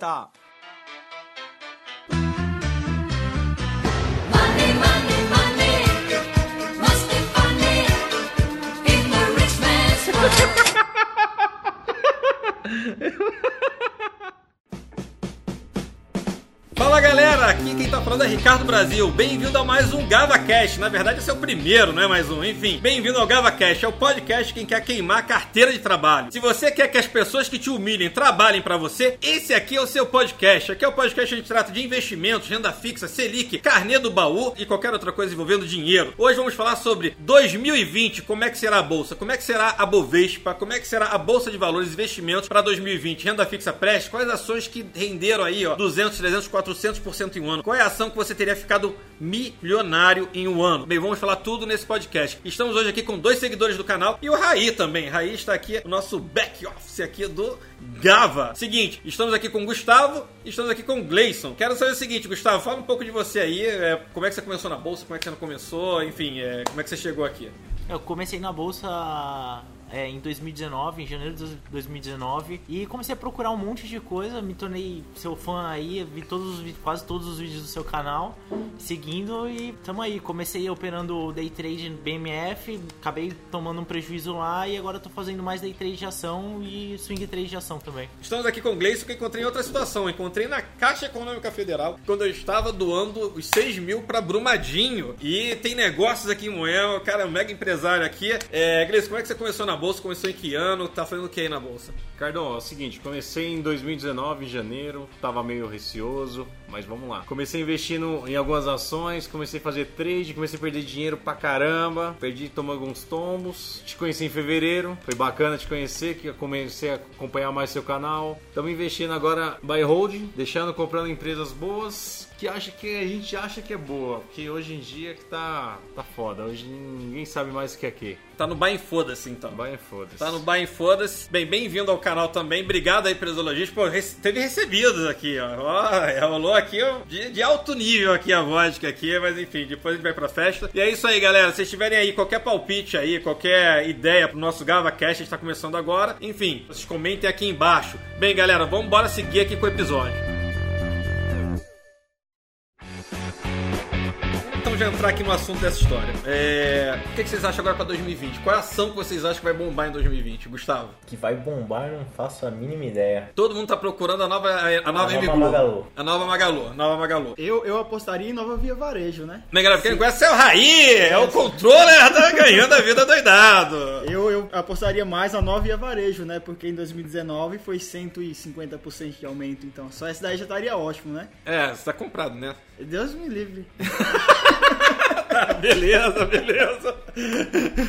stop. Galera, aqui quem tá falando é Ricardo Brasil. Bem-vindo a mais um GavaCast. Na verdade, esse é o primeiro, não é mais um. Enfim, bem-vindo ao GavaCast. É o podcast quem quer queimar a carteira de trabalho. Se você quer que as pessoas que te humilhem trabalhem pra você, esse aqui é o seu podcast. Aqui é o podcast gente trata de investimentos, renda fixa, Selic, carnê do baú e qualquer outra coisa envolvendo dinheiro. Hoje vamos falar sobre 2020, como é que será a bolsa, como é que será a Bovespa, como é que será a bolsa de valores e investimentos para 2020, renda fixa preste, quais ações que renderam aí, ó, 200, 300, 400% em um ano. Qual é a ação que você teria ficado milionário em um ano? Bem, vamos falar tudo nesse podcast. Estamos hoje aqui com dois seguidores do canal e o Raí também. Raí está aqui, o nosso back office aqui do Gava. Seguinte, estamos aqui com o Gustavo e estamos aqui com o Gleison. Quero saber o seguinte, Gustavo, fala um pouco de você aí, é, como é que você começou na bolsa, como é que você não começou, enfim, é, como é que você chegou aqui? Eu comecei na bolsa é, em 2019, em janeiro de 2019, e comecei a procurar um monte de coisa. Me tornei seu fã aí, vi todos os, quase todos os vídeos do seu canal, seguindo e tamo aí. Comecei operando day trade BMF, acabei tomando um prejuízo lá e agora tô fazendo mais day trade de ação e swing trade de ação também. Estamos aqui com o Gleison que encontrei em outra situação. Encontrei na Caixa Econômica Federal quando eu estava doando os 6 mil para Brumadinho. E tem negócios aqui em Moel, o cara é um mega empresário aqui. É, Gleison, como é que você começou na bolsa? Começou em que ano? Tá fazendo o que aí na bolsa? Cardão, é o seguinte, comecei em 2019, em janeiro, tava meio receoso, mas vamos lá. Comecei investindo em algumas ações, comecei a fazer trade, comecei a perder dinheiro pra caramba, perdi tomando alguns tombos. Te conheci em fevereiro, foi bacana te conhecer, que comecei a acompanhar mais seu canal. Estamos investindo agora buy hold, deixando, comprando empresas boas, que acha que a gente acha que é boa, porque hoje em dia que tá, tá foda, hoje ninguém sabe mais o que é que. Tá no and Foda-se então. And foda-se. Tá no and Foda-se. Bem, bem-vindo ao canal também. Obrigado aí, Presologista. Pô, teve recebidos aqui, ó. ó rolou aqui ó, de, de alto nível aqui a vodka aqui, mas enfim, depois a gente vai pra festa. E é isso aí, galera. Se vocês tiverem aí qualquer palpite aí, qualquer ideia pro nosso GavaCast, a gente tá começando agora. Enfim, vocês comentem aqui embaixo. Bem, galera, vamos embora seguir aqui com o episódio. Já entrar aqui no assunto dessa história. É... O que que vocês acham agora pra 2020? Qual é a ação que vocês acham que vai bombar em 2020, Gustavo? Que vai bombar, não faço a mínima ideia. Todo mundo tá procurando a nova, a nova, A nova. Magalu. A nova Magalu. a Nova Magalu. Eu, eu apostaria em Nova Via Varejo, né? Bem, galera, quem conhece é o Raí, é o controller da ganhando a vida doidado. Eu, eu apostaria mais na Nova Via Varejo, né? Porque em 2019 foi 150% de aumento, então só essa daí já estaria ótimo, né? É, você tá comprado, né? Deus me livre. Beleza, beleza.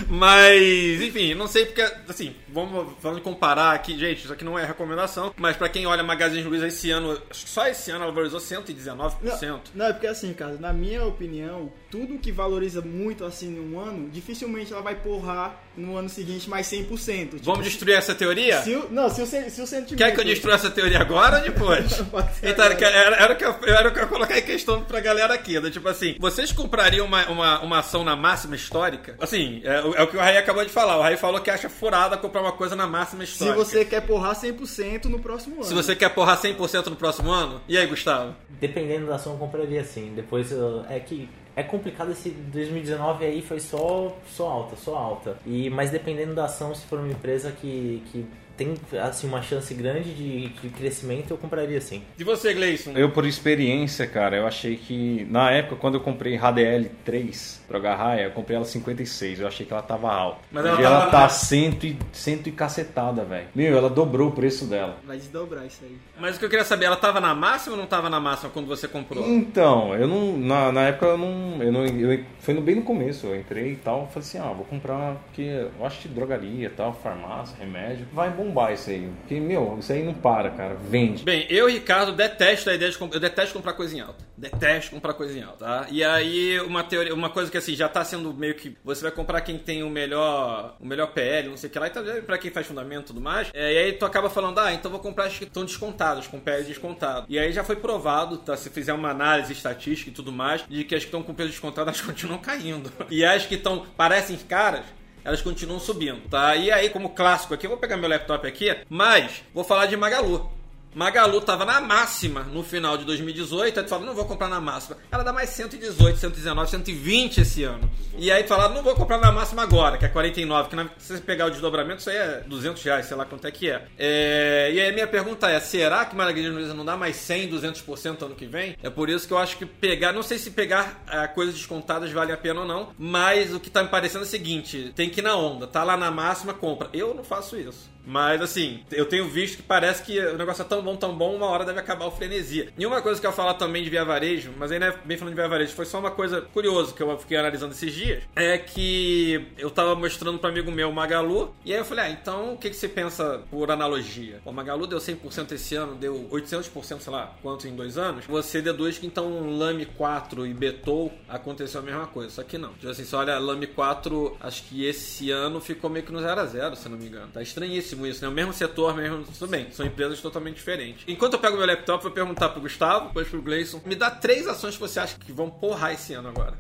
Mas, enfim, não sei porque, assim, vamos, vamos comparar aqui, gente, isso aqui não é recomendação, mas pra quem olha Magazine Luiza esse ano, acho que só esse ano ela valorizou 119%. Não, não, é porque assim, cara, na minha opinião, tudo que valoriza muito assim num ano, dificilmente ela vai porrar no ano seguinte mais 100%. Tipo, Vamos destruir essa teoria? Se o, não, se o, se o sentimento... Quer que eu destrua essa teoria agora ou depois? Então, agora. era, era o que eu, era o que eu colocar em questão pra galera aqui. né? Tipo assim, vocês comprariam uma, uma, uma ação na máxima histórica? Assim, é, o- é o que o Raí acabou de falar. O Raí falou que acha furada comprar uma coisa na máxima Se histórica. você quer porrar 100% no próximo ano. Se você quer porrar 100% no próximo ano? E aí, Gustavo? Dependendo da ação, eu compraria sim. Depois eu- é que é complicado esse 2019 aí foi só só alta, só alta. E mas dependendo da ação, se for uma empresa que, que tem assim uma chance grande de, de crescimento, eu compraria sim. E você, Gleison? Eu, por experiência, cara, eu achei que na época, quando eu comprei HDL 3 pra Garraia, eu comprei ela 56. Eu achei que ela tava alta. Mas ela e tava- ela tá cento e, cento e cacetada, velho. Meu, ela dobrou o preço dela. Vai desdobrar isso aí. Mas o que eu queria saber, ela tava na máxima ou não tava na máxima quando você comprou? Então, eu não. Na, na época eu não. Eu não eu, foi no, bem no começo, eu entrei e tal. Falei assim, ah, vou comprar, porque eu acho que drogaria tal, farmácia, remédio. Vai bombar isso aí. Porque, meu, isso aí não para, cara. Vende. Bem, eu Ricardo detesto a ideia de eu detesto comprar coisa em alta. Detesto comprar coisa em alta, tá? E aí uma teoria, uma coisa que assim já tá sendo meio que você vai comprar quem tem o melhor, o melhor PL, não sei o que lá, e tá para quem faz fundamento e tudo mais. É, e aí tu acaba falando: "Ah, então vou comprar as que estão descontadas, com PL descontado". E aí já foi provado, tá, se fizer uma análise estatística e tudo mais, de que as que estão com peso descontado elas continuam caindo. E as que estão parecem caras, elas continuam subindo, tá? E aí, como clássico aqui, eu vou pegar meu laptop aqui, mas vou falar de Magalu. Magalu tava na máxima no final de 2018, aí tu fala, não vou comprar na máxima. Ela dá mais 118, 119, 120 esse ano. E aí tu fala, não vou comprar na máxima agora, que é 49, que na, se você pegar o desdobramento, isso aí é 200 reais, sei lá quanto é que é. É, e aí a minha pergunta é, será que Margarida Luiza não dá mais 100, 200% ano que vem? É por isso que eu acho que pegar, não sei se pegar ah, coisas descontadas vale a pena ou não, mas o que tá me parecendo é o seguinte, tem que ir na onda, tá lá na máxima, compra. Eu não faço isso. Mas assim, eu tenho visto que parece que o negócio é tão bom, tão bom, uma hora deve acabar o frenesia. E uma coisa que eu ia falar também de via varejo, mas não é bem falando de via varejo, foi só uma coisa curiosa que eu fiquei analisando esses dias, é que eu tava mostrando para amigo meu Magalu, e aí eu falei, ah, então o que, que você pensa por analogia? O Magalu deu 100% esse ano, deu 800%, sei lá, quanto em dois anos, você deduz que então Lame 4 e Betou aconteceu a mesma coisa, só que não. Tipo assim, olha Lame 4, acho que esse ano ficou meio que no 0 a 0 se não me engano. Tá estranhíssimo isso, né? O mesmo setor, mesmo. Tudo bem, são empresas totalmente diferentes. Enquanto eu pego meu laptop, vou perguntar pro Gustavo, depois pro Gleison. Me dá três ações que você acha que vão porrar esse ano agora.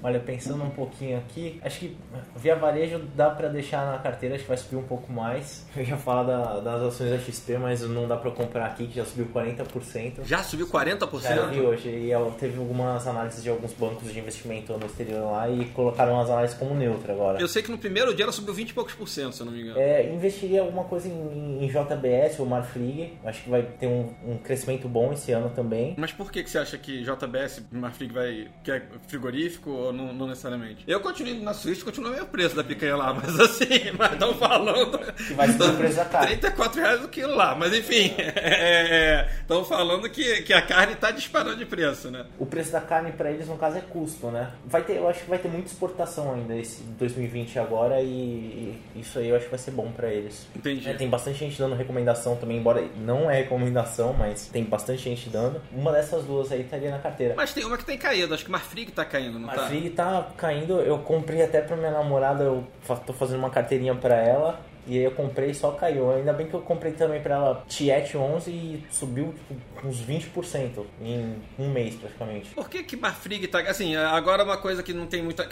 Olha, pensando um pouquinho aqui, acho que via varejo dá pra deixar na carteira, acho que vai subir um pouco mais. Eu ia falar da- das ações da XP, mas não dá pra comprar aqui, que já subiu 40%. Já subiu 40%? Já vi hoje, e ela teve algumas análises de alguns bancos de investimento no exterior lá e colocaram as análises como neutra agora. Eu sei que no primeiro dia ela subiu 20 e poucos por cento, se eu não me engano. É, investiria alguma coisa em, em JBS ou Marfrig, acho que vai ter um, um crescimento bom esse ano também. Mas por que, que você acha que JBS Marfrig vai. que é frigorífico ou não, não necessariamente? Eu continuo na Suíça, continua meio preço da picanha lá, mas assim, mas estão falando. Que vai ser o preço da carne. 34 reais o quilo lá, mas enfim, estão falando que, que a carne tá disparando de preço, né? O preço da carne para eles, no caso, é custo, né? Vai ter, eu acho que vai ter muita exportação ainda esse 2020 agora e, e isso aí eu acho que vai ser bom para eles. Entendi. É, tem bastante gente dando recomendação também, embora não é recomendação, mas tem bastante gente dando. Uma dessas duas aí estaria na carteira. Mas tem uma que tem caído, acho que Marfrig tá caindo, não A tá? Frig tá caindo, eu comprei até pra minha namorada, eu tô fazendo uma carteirinha pra ela. E aí eu comprei e só caiu. Ainda bem que eu comprei também pra ela Tiet 11 e subiu tipo, uns 20% em um mês praticamente. Por que que Marfrig tá... Assim, agora uma coisa que não tem muita...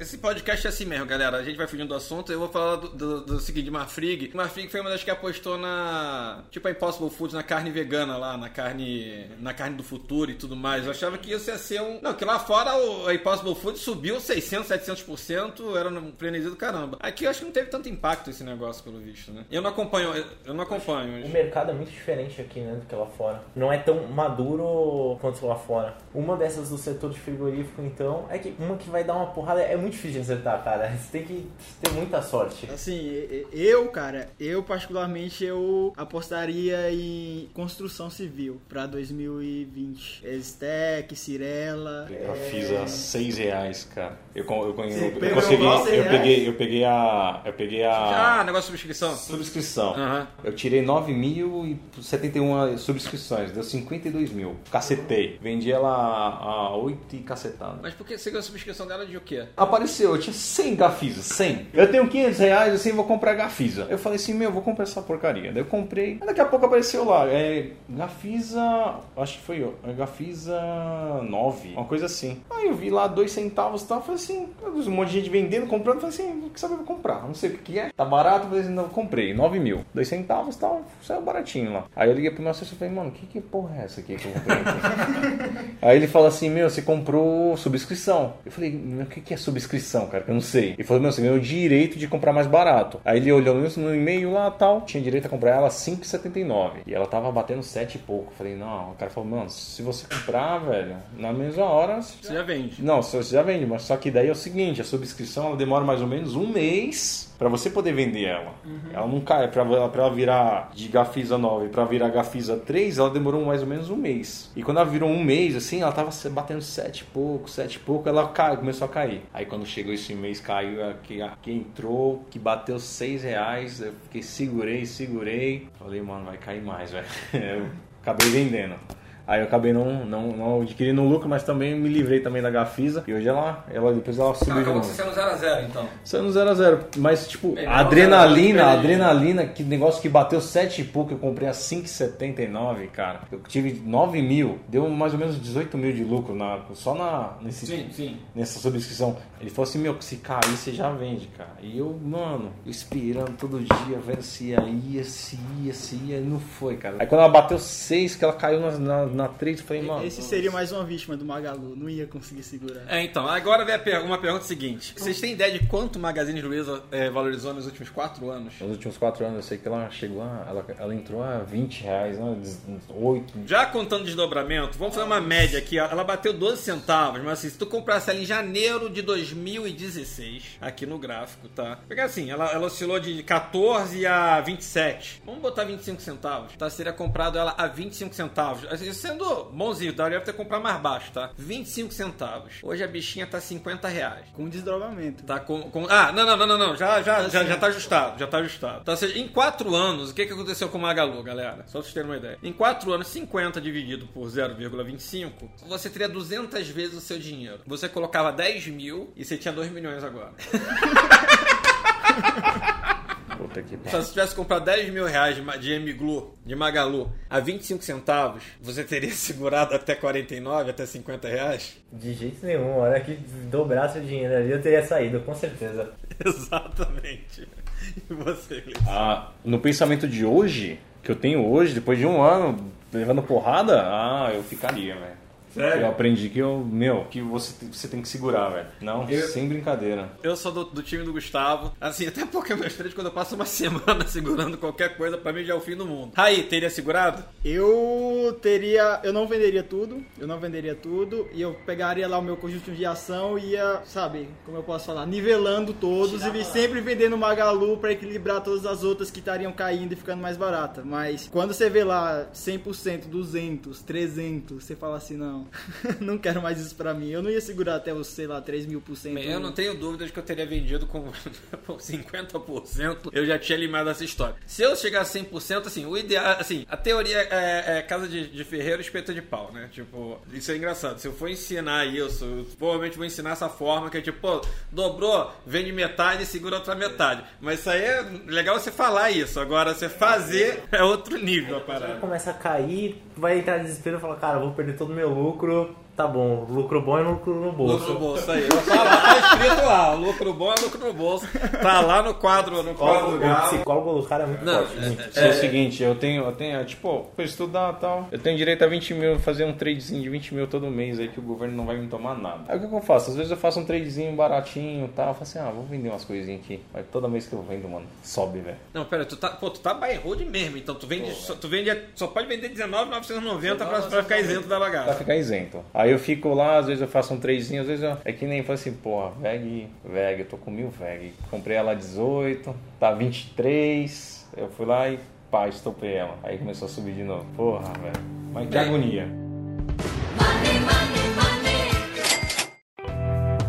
Esse podcast é assim mesmo, galera. A gente vai fugindo do assunto. Eu vou falar do, do, do seguinte, de Marfrig. Marfrig foi uma das que apostou na... Tipo a Impossible Foods, na carne vegana lá. Na carne... Na carne do futuro e tudo mais. Eu achava que isso ia ser um... Não, que lá fora o, a Impossible Foods subiu 600, 700%. Era um frenesi do caramba. Aqui eu acho que não teve tanto impacto esse negócio, pelo visto, né? Eu não acompanho... eu- Eu não acompanho. O mercado é muito diferente aqui, né, do que lá fora. Não é tão maduro quanto lá fora. Uma dessas do setor de frigorífico, então, é que uma que vai dar uma porrada é muito difícil de acertar, cara. Você tem que ter muita sorte. Assim, eu, cara, eu particularmente eu apostaria em construção civil pra 2020. Estec, Cirela. Eu é, fiz a 6 reais, cara. Eu, eu, eu, pegou consegui. Eu peguei, eu peguei a. Eu peguei a. Ah, negócio subscrição. Subscrição. Aham. Eu tirei 9.071 subscrições, deu 52 mil. Cacetei. Vendi ela a, a 8 e cacetada. Mas por que você ganhou a subscrição dela de o quê? Apareceu, eu tinha 100 Gafisa, 100. Eu tenho 500 reais, assim, vou comprar Gafisa. Eu falei assim, meu, vou comprar essa porcaria. Daí eu comprei. Daqui a pouco apareceu lá, é Gafisa, acho que foi é Gafisa 9, uma coisa assim. Aí eu vi lá dois centavos e tal, falei assim, um monte de gente vendendo, comprando, falei assim, o que sabe eu vou comprar, não sei o que é. Tá barato, assim, não, comprei, 9 mil. Dois centavos e tal, saiu baratinho lá. Aí eu liguei pro meu assessor e falei, mano, que, que porra é essa aqui que eu comprei? aqui? Aí ele fala assim, meu, você comprou subscrição. Eu falei, meu, o que, que é subscrição, cara? Que eu não sei. Ele falou, meu, você ganhou o direito de comprar mais barato. Aí ele olhou no e-mail lá tal, tinha direito a comprar ela 5,79. E ela tava batendo 7 e pouco. Eu falei, não, o cara falou, mano, se você comprar, velho, na mesma hora. você Você já vende. não, você já vende, mas só que daí é o seguinte, a subscrição ela demora mais ou menos um mês pra você poder vender ela. Ela não cai, pra, ela- virar de Gafisa 9 pra virar Gafisa 3, ela demorou mais ou menos um mês. E quando ela virou um mês, assim, ela tava batendo 7 e pouco, 7 e pouco, ela cai, começou a cair. Aí quando chegou esse mês, caiu, aqui, aqui entrou, que bateu 6 reais, eu fiquei, segurei, segurei. Falei, mano, vai cair mais, velho. Eu acabei vendendo. Aí eu acabei não, não, não adquirindo lucro, mas também me livrei também da Gafisa. E hoje ela, ela depois ela subiu de acabou novo. você sendo 0x0, então. No 0x0. Mas, tipo, a adrenalina, 0x0 a adrenalina, que negócio que bateu 7 e pouco, eu comprei a 5,79, cara. Eu tive 9 mil, deu mais ou menos 18 mil de lucro na, só na, nesse, Sim, sim. nessa subscrição. Ele falou assim, meu, se cair, você já vende, cara. E eu, mano, esperando todo dia, vendo se ia, ia, se ia, se ia, e não foi, cara. Aí quando ela bateu 6, que ela caiu na, na, na 3, eu falei, mano... Esse seria mais uma vítima do Magalu, não ia conseguir segurar. É, então, agora vem a per- uma pergunta seguinte. Vocês têm ideia de quanto o Magazine Luiza eh, valorizou nos últimos 4 anos? Nos últimos 4 anos, eu sei que ela chegou a... Ela, ela entrou a 20 reais, né? 8, Já contando desdobramento, vamos fazer uma média aqui. ó. Ela bateu 12 centavos, mas assim, se tu comprasse ela em janeiro de 2016, aqui no gráfico, tá? Porque assim, ela, ela oscilou de 14 a 27. Vamos botar 25 centavos, tá? Seria comprado ela a 25 centavos. Assim, sendo bonzinho, daria pra ter comprado mais baixo, tá? 25 centavos. Hoje a bichinha tá 50 reais. Com desdobramento. Tá com, com- Ah, não, não, não, não, não. Já, já, já, já tá ajustado, já tá ajustado. Então, ou seja, em 4 anos, o que, que aconteceu com o Magalu, galera? Só pra vocês terem uma ideia. Em 4 anos, 50 dividido por 0,25, você teria 200 vezes o seu dinheiro. Você colocava 10 mil e você tinha 2 milhões agora. puta que Só se você tivesse comprado 10 mil reais de, Emiglu, de Magalu, a 25 centavos, você teria segurado até 49, até 50 reais? De jeito nenhum, a hora que dobrasse o dinheiro ali eu teria saído, com certeza. Exatamente. E você? Ah, no pensamento de hoje, que eu tenho hoje, depois de um ano levando porrada, ah, eu ficaria, velho. Sério? Eu aprendi que eu, meu, que você, você tem que segurar, velho. Não, Eu- sem brincadeira. Eu sou do, do time do Gustavo. Assim, até porque meus três, quando eu passo uma semana segurando qualquer coisa, pra mim já é o fim do mundo. Raí, teria segurado? Eu teria. Eu não venderia tudo. Eu não venderia tudo. E eu pegaria lá o meu conjunto de ação e ia, sabe, como eu posso falar, nivelando todos e sempre vendendo Magalu pra equilibrar todas as outras que estariam caindo e ficando mais barata. Mas quando você vê lá 100%, 200, 300, você fala assim: não, não quero mais isso pra mim. Eu não ia segurar até os, sei lá, 3 mil por cento. Eu não tenho dúvida de que eu teria vendido com por 50%. Eu já tinha limado essa história. Se eu chegar a 100%, assim, o ideal, assim, a teoria é, é casa de, de ferreiro espeta de pau, né? Tipo, isso é engraçado. Se eu for ensinar isso, eu provavelmente vou ensinar essa forma que é tipo, pô, dobrou, vende metade e segura outra metade. Mas isso aí é legal você falar isso. Agora, você fazer é outro nível a parada. Começa a cair, vai entrar em desespero e fala, cara, eu vou perder todo o meu lucro. lucro Tá bom, lucro bom é lucro no bolso. Lucro no bolso, aí. Tá lá, tá escrito lá, lucro bom é lucro no bolso. Tá lá no quadro, no quadro O, do o galo. psicólogo do cara é muito Não, forte. é- muito. É, o seguinte, eu tenho, eu tenho, tipo, pra estudar e tal, eu tenho direito a 20 mil, fazer um tradezinho de 20 mil todo mês aí que o governo não vai me tomar nada. Aí o que, eu faço? Às vezes eu faço um tradezinho baratinho e tal, eu falo assim, ah, vou vender umas coisinhas aqui. Aí toda vez que eu vendo, mano, sobe, velho. Não, pera, tu tá, pô, tu tá and hold mesmo, então tu vende, só, tu vende, só pode vender 19,990 pra, pra ficar isento da Pra bagaça. ficar isento. Aí eu fico lá, às vezes eu faço um tradezinho, às vezes eu... É que nem falo assim, porra, VEG, VEG, eu tô com mil VEG. Comprei ela 18, tá 23, eu fui lá e pá, estopei ela. Aí começou a subir de novo. Porra, velho. Mas que agonia. Money, money, money.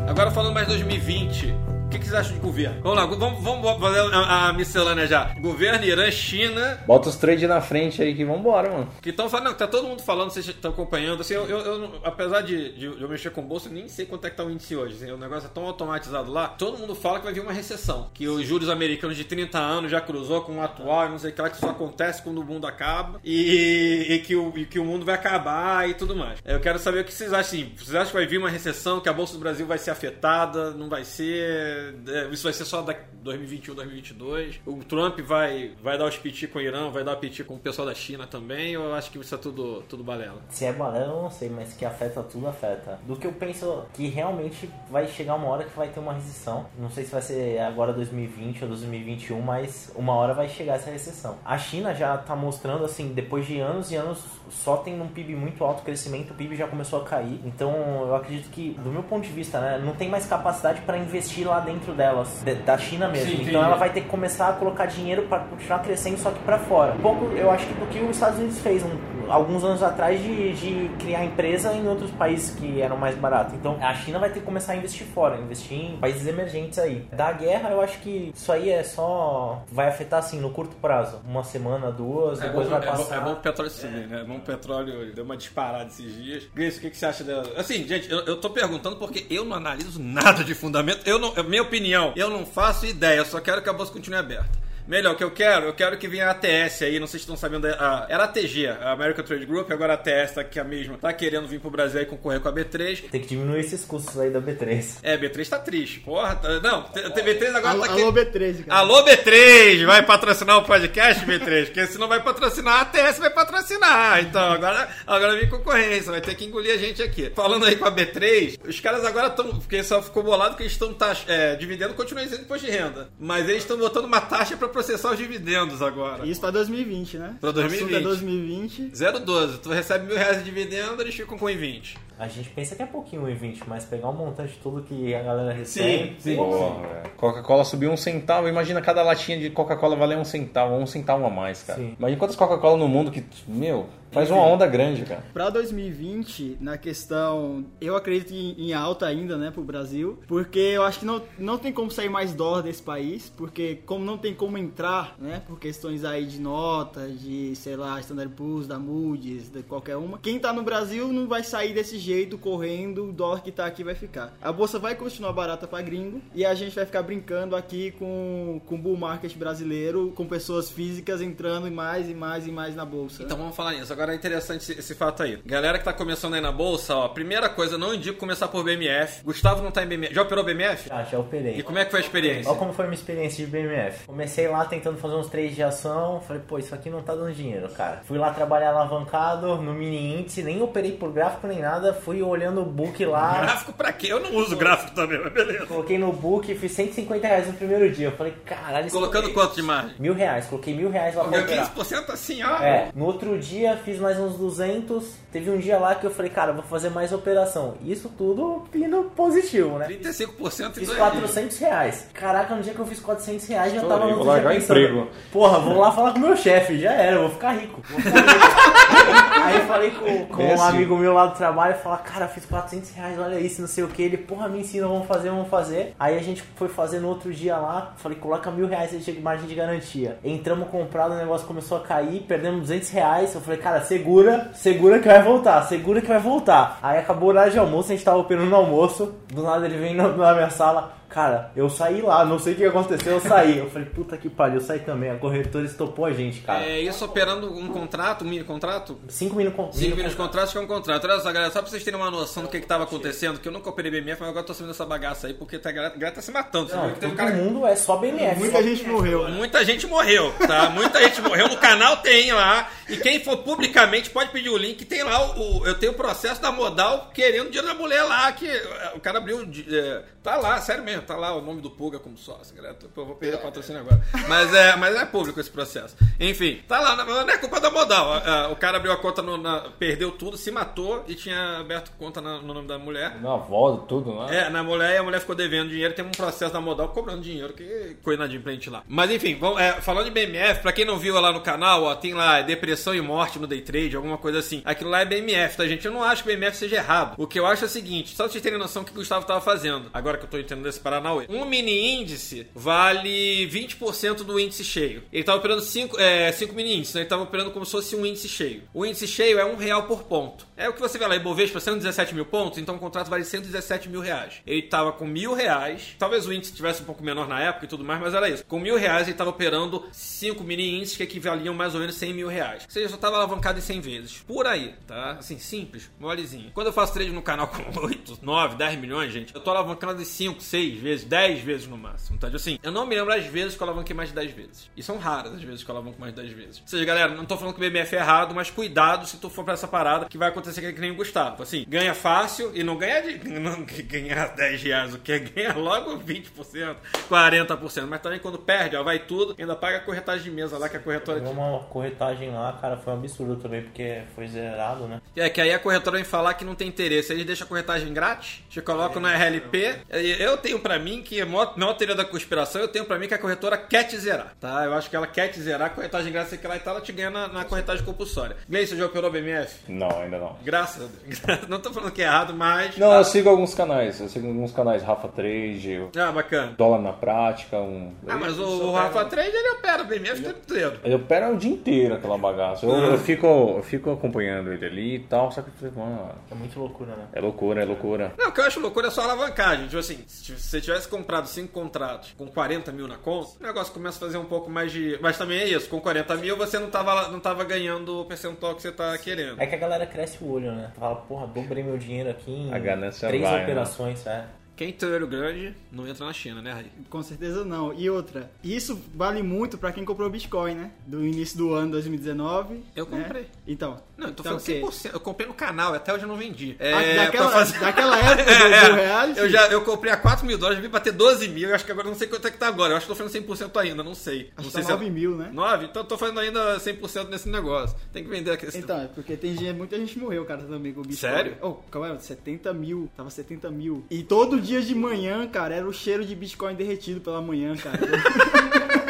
Agora falando mais 2020, o que, que vocês acham de governo? Vamos lá, vamos, vamos fazer a, a miscelânea já. Governo, Irã, China, Bota os trades na frente aí que vambora, mano. que estão falando, não, tá todo mundo falando, vocês estão acompanhando. Assim, eu, eu- eu apesar de, de- eu mexer com bolsa, eu nem sei quanto é que tá o índice hoje. assim, o negócio é tão automatizado lá. Todo mundo fala que vai vir uma recessão. Que os juros americanos de 30 anos já cruzou com o atual, e não sei o que lá, que isso acontece quando o mundo acaba. E, e que, o, e que o mundo vai acabar e tudo mais. Eu quero saber o que vocês acham. Assim, vocês acham que vai vir uma recessão, que a Bolsa do Brasil vai ser afetada? Não vai ser? É, Isso vai ser só da 2021, 2022? O Trump vai, vai dar os piti com o Irã, vai dar piti com o pessoal da China também? Ou eu acho que isso é tudo, tudo balela? Se é balela, eu não sei, mas que afeta tudo, afeta. Do que eu penso que realmente vai chegar uma hora que vai ter uma recessão. Não sei se vai ser agora 2020 ou 2021, mas uma hora vai chegar essa recessão. A China já tá mostrando, assim, depois de anos e anos só tem um PIB muito alto crescimento, o PIB já começou a cair. Então eu acredito que, do meu ponto de vista, né, não tem mais capacidade para investir lá dentro dentro delas, de- da China mesmo. Sim, então ela vai ter que começar a colocar dinheiro para continuar crescendo, só que para fora. Um pouco, eu acho que do que os Estados Unidos fez um- alguns anos atrás de, de criar empresa em outros países que eram mais baratos. Então a China vai ter que começar a investir fora, investir em países emergentes aí. Da guerra, eu acho que isso aí é só. vai afetar assim no curto prazo. Uma semana, duas, É depois bom, vai é, bom, passar. é bom o petróleo subir, né? É bom o petróleo deu uma disparada esses dias. Grace, o que, que você acha dela? Assim, gente, eu, eu tô perguntando porque eu não analiso nada de fundamento. Eu não, é minha opinião, eu não faço ideia, eu só quero que a bolsa continue aberta. Melhor, o que eu quero, eu quero que venha a ATS aí, não sei se estão sabendo, a, era a ATG, a American Trade Group, agora a ATS tá aqui a mesma, tá querendo vir pro Brasil aí concorrer com a B3. Tem que diminuir esses custos aí da B3. É, B3 tá triste, porra. tá- não, T- B3 agora Alô, tá alô querendo... B13, cara. Alô, B3, vai patrocinar o podcast, B3? Porque se não vai patrocinar, a ATS vai patrocinar. Então, agora, agora vem concorrência, vai ter que engolir a gente aqui. Falando aí com a B3, os caras agora estão. Porque só ficou bolado que eles estão é, dividendo, continua sendo imposto de renda. Mas eles estão botando uma taxa pra processar os dividendos agora. Isso pra 2020, né? Pra 2020. O assunto é 2020. 0,12. Tu recebe mil reais de dividendo, eles ficam com 1,20. A gente pensa que é pouquinho o E20, mas pegar um montante de tudo que a galera recebe. sim. Porra, velho. Coca-Cola subiu um centavo. Imagina cada latinha de Coca-Cola valer um centavo, um centavo a mais, cara. Sim. Imagina quantas Coca-Cola no mundo que, meu, faz uma onda grande, cara. Pra 2020, na questão, eu acredito em, em alta ainda, né, pro Brasil, porque eu acho que não, não tem como sair mais dólar desse país, porque como não tem como entrar, né, por questões aí de nota, de, sei lá, Standard Poor's, da Moody's, de qualquer uma, quem tá no Brasil não vai sair desse jeito, correndo, o dólar que tá aqui vai ficar. A bolsa vai continuar barata pra gringo, e a gente vai ficar brincando aqui com, com o bull market brasileiro, com pessoas físicas entrando mais e mais e mais na bolsa. Então vamos falar nisso. Agora é interessante esse, esse fato aí. Galera que tá começando aí na bolsa, ó. Primeira coisa, não indico começar por BMF. Gustavo não tá em BMF. Já operou BMF? Já, já operei. E como é que foi a experiência? Olha como foi a minha experiência de BMF. Comecei lá tentando fazer uns três de ação. Falei, pô, isso aqui não tá dando dinheiro, cara. Fui lá trabalhar alavancado no mini índice, nem operei por gráfico nem nada. Fui olhando o book lá. Gráfico pra quê? Eu não uso gráfico também, mas beleza. Coloquei no book e fiz 150 reais no primeiro dia. Eu falei, caralho, isso Colocando quanto de margem? Mil reais. Coloquei mil reais lá pra Deu operar. 15% assim, ó. É, no outro dia fiz mais uns 200. Teve um dia lá que eu falei, cara, vou fazer mais operação. Isso tudo indo positivo, né? 35% Fiz isso aí. 400 reais. Caraca, no dia que eu fiz 400 reais, já Estourei, tava no outro dia largar o pensando, emprego. Porra, vou lá falar com o meu chefe, já era, eu vou ficar rico. Vou ficar rico. Aí eu falei com, com um amigo meu lá do trabalho, falar, cara, fiz 400 reais, olha isso, não sei o que. Ele, porra, me ensina, vamos fazer, vamos fazer. Aí a gente foi fazer no outro dia lá, falei, coloca mil reais de margem de garantia. Entramos comprado, o negócio começou a cair, perdemos 200 reais. Eu falei, cara, segura, segura que vai voltar, segura que vai voltar. Aí acabou o horário de almoço, a gente tava operando no almoço. Do nada ele vem na minha sala. Cara, eu saí lá, não sei o que aconteceu, eu saí. Eu falei, puta que pariu, eu saí também. A corretora estopou a gente, cara. É isso operando um contrato, um mini contrato? Cinco minutos. Cinco minutos de contrato que é um contrato. Olha só, galera, só pra vocês terem uma noção do que, que tava acontecendo, que eu nunca operei BMF, mas agora tô sabendo dessa bagaça aí, porque tá, a galera, a galera tá se matando. Não, todo um cara... mundo é só BMF. Muita só gente BMF. morreu. Muita gente morreu, tá? Muita gente morreu. No canal tem lá. E quem for publicamente pode pedir o link. Tem lá o. o- eu tenho o processo da modal querendo dinheiro da mulher lá. Que é, o cara abriu. é, tá lá, sério mesmo. Tá lá o nome do Puga como sócio, galera. Eu vou perder o patrocínio agora. Mas é, mas é público esse processo. Enfim, tá lá. Não não é culpa da modal. A- a- O cara abriu a conta, no- na- perdeu tudo, se matou e tinha aberto conta na- no nome da mulher. Na avó, tudo, né? É, na mulher e a mulher ficou devendo dinheiro, tem um processo da modal cobrando dinheiro, que coisa inadimplente lá. Mas enfim, vamos, é, falando de BMF, pra quem não viu lá no canal, ó, tem lá depressão e morte no day trade, alguma coisa assim. Aquilo lá é BMF, tá, gente? Eu não acho que BMF seja errado. O que eu acho é o seguinte, só pra vocês terem noção do que o Gustavo tava fazendo, agora que eu tô entendendo desse Paranauê. Um mini índice vale 20% do índice cheio. Ele tava operando 5 é, cinco mini índices, né? Ele tava operando como se fosse um índice cheio. O índice cheio é um real por ponto. É o que você vê lá, Ibovespa 117 mil pontos, então o contrato vale 117 mil reais. Ele tava com mil reais, talvez o índice tivesse um pouco menor na época e tudo mais, mas era isso. Com mil reais ele tava operando 5 mini índices que equivaliam mais ou menos 100 mil reais. Ou seja, só tava alavancado em 100 vezes. Por aí, tá? Assim, simples, molezinho. Quando eu faço trade no canal com 8, 9, 10 milhões, gente, eu tô alavancando em 5, 6 vezes, 10 vezes no máximo, tá? Assim, eu não me lembro as vezes que eu alavanquei mais de 10 vezes. E são raras as vezes que eu alavanco mais de 10 vezes. Ou seja, galera, não tô falando que o BMF é errado, mas cuidado se tu for pra essa parada, que vai acontecer que, que nem o Gustavo. Assim, ganha fácil e não ganha de não ganhar 10 reais, o que é ganha logo 20%, 40%. Mas também quando perde, ó, vai tudo, ainda paga a corretagem de mesa lá, que a corretora Pegou uma corretagem lá cara, foi um absurdo também, porque foi zerado, né? É que aí a corretora vem falar que não tem interesse. Eles deixam a corretagem grátis, te colocam na RLP. E Eu tenho pra mim que, maior maior teoria da conspiração, eu tenho pra mim que a corretora quer te zerar, tá? Eu acho que ela quer te zerar, a corretagem grátis é que lá e tal, ela te ganha na, na corretagem compulsória. Gleice, você já operou BMF? Não, ainda não. Graças a Deus. Não tô falando que é errado, mas. Não, eu sigo alguns canais. Eu sigo alguns canais, Rafa Trade, Ah, bacana. Dólar na Prática, um... Ah, mas o, o Rafa Trade ele opera BMF o tempo inteiro. Ele opera o dia inteiro aquela bagaça. Eu, eu fico, eu fico acompanhando ele ali e tal, só que, mano, É muito loucura, né? é loucura, é loucura. Não, o que eu acho loucura é só alavancagem. Tipo assim, se você tivesse comprado cinco contratos com 40 mil na conta, o negócio começa a fazer um pouco mais de. Mas também é isso, com 40 mil você não tava, não tava ganhando o percentual que você tá querendo. É que a galera cresce o olho, né? Fala, porra, dobrei meu dinheiro aqui em A ganância três vai, né? operações, é. Quem tem olho grande não entra na China, né, Raí? Com certeza não. E outra, isso vale muito pra quem comprou Bitcoin, né? Do início do ano 2019. Eu né? comprei. Então. Não, eu tô então, falando o quê? 100%. Eu comprei no canal, até hoje eu não vendi. É, Ah, daquela, pra fazer- daquela época É, do é. reality? Eu já eu comprei a 4 mil dólares, vi bater 12 mil. Eu acho que agora não sei quanto é que tá agora. Eu acho que tô fazendo 100% ainda, não sei. Acho não sei tá se é 9 mil, né? 9? Então eu tô fazendo ainda 100% nesse negócio. Tem que vender aqui. Então, é porque tem gente, muita gente morreu, cara, também com o Bitcoin. Sério? Oh, calma aí, 70 mil. Tava 70 mil. E todo dia de manhã, cara, era o cheiro de Bitcoin derretido pela manhã, cara.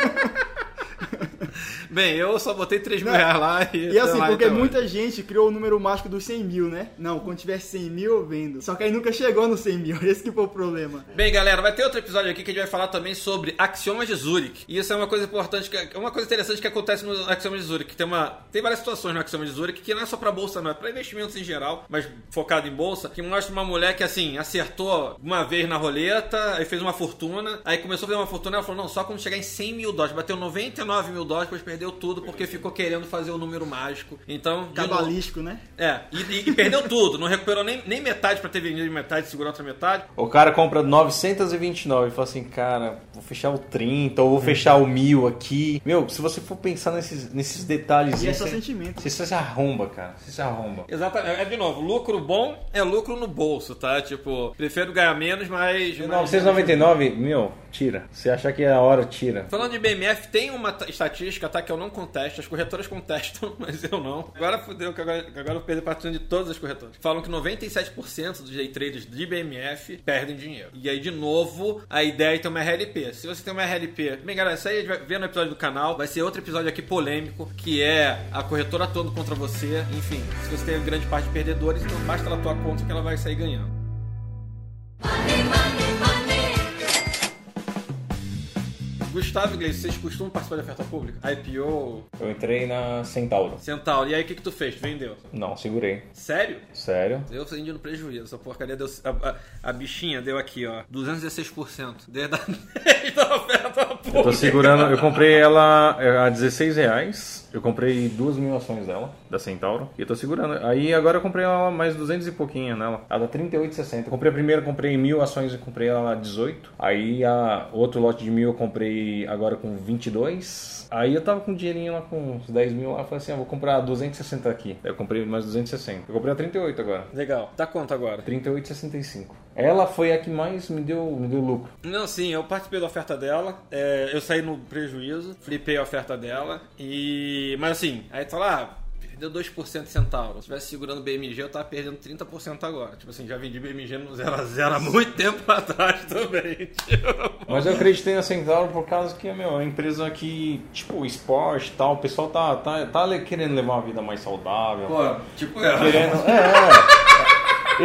Bem, eu só botei 3 mil reais lá e. E assim, porque então, muita gente criou o número mágico dos 100 mil, né? Não, quando tivesse 100 mil eu vendo. Só que aí nunca chegou no 100 mil, esse que foi o problema. Bem, galera, vai ter outro episódio aqui que a gente vai falar também sobre axiomas de Zurich. E isso é uma coisa importante, que- uma coisa interessante que acontece no axioma de Zurich. Tem, uma, tem várias situações no axioma de Zurich que não é só pra bolsa, não, é pra investimentos em geral, mas focado em bolsa, que mostra uma mulher que, assim, acertou uma vez na roleta, aí fez uma fortuna, aí começou a fazer uma fortuna, ela falou, não, só quando chegar em 100 mil dólares, bateu 99 mil dólares, depois perdeu tudo porque ficou querendo fazer o número mágico. Então, de novo- Cabalístico, né? É, e, e- e perdeu tudo, não recuperou nem, nem metade pra ter vendido metade, segurar outra metade. O cara compra 929 e fala assim, cara, vou fechar o 30 ou vou fechar o 1000 aqui. Meu, se você for pensar nesses, nesses detalhes, E é só você, sentimento. você se arromba, cara. Você se arromba. Exatamente. É de novo, lucro bom é lucro no bolso, tá? Tipo, prefiro ganhar menos, mas. mas- 999, meu, tira. Se achar que é a hora, tira. Falando de BMF, tem uma estatística, tá? Que eu não contesto. As corretoras contestam, mas eu não. Agora fudeu, que agora, agora eu perdi patrocínio de todas as corretoras. Falam que 97% dos day traders de BMF perdem dinheiro. E aí, de novo, a ideia é ter uma RLP. Se você tem uma RLP. Bem, galera, isso aí a gente vai ver no episódio do canal. Vai ser outro episódio aqui polêmico, que é a corretora atuando contra você. Enfim, se você tem grande parte de perdedores, então basta ela atuar contra que ela vai sair ganhando. Money, money. Gustavo Iglesias, vocês costumam participar de oferta pública? IPO, Eu entrei na Centauro. Centauro. E aí, o que que tu fez? Tu vendeu? Não, segurei. Sério? Sério. Eu vendi no prejuízo. Essa porcaria deu. A, a- a bichinha deu aqui, ó. 216%. Desde a, desde a oferta pública. Eu tô segurando, eu comprei ela é, a 16 reais. Eu comprei duas mil ações dela, da Centauro. E eu tô segurando. Aí agora eu comprei ela mais 200 e pouquinho nela. Ela dá 38,60. Eu comprei a primeira, comprei mil ações e comprei ela a 18. Aí a outro lote de mil eu comprei agora com 22. Aí eu tava com um dinheirinho lá com uns 10 mil lá. Eu falei assim, ah, vou comprar 260 aqui. Aí eu comprei mais 260. Eu comprei a 38 agora. Legal. Dá quanto agora? 38,65. Ela foi a que mais me deu, me deu lucro. Não, sim, eu participei da oferta dela. é, eu saí no prejuízo, flipei a oferta dela. E. Mas assim, aí tu fala, ah, perdeu 2% de Centauro. Se estivesse segurando BMG, eu tava perdendo 30% agora. Tipo assim, já vendi BMG no 0x0 há muito tempo atrás também. Tipo, Mas eu acreditei na Centauro por causa que, meu, é uma empresa que, tipo, esporte e tal, o pessoal tá, tá, tá querendo levar uma vida mais saudável. Pô, tipo, é. Querendo, é, é.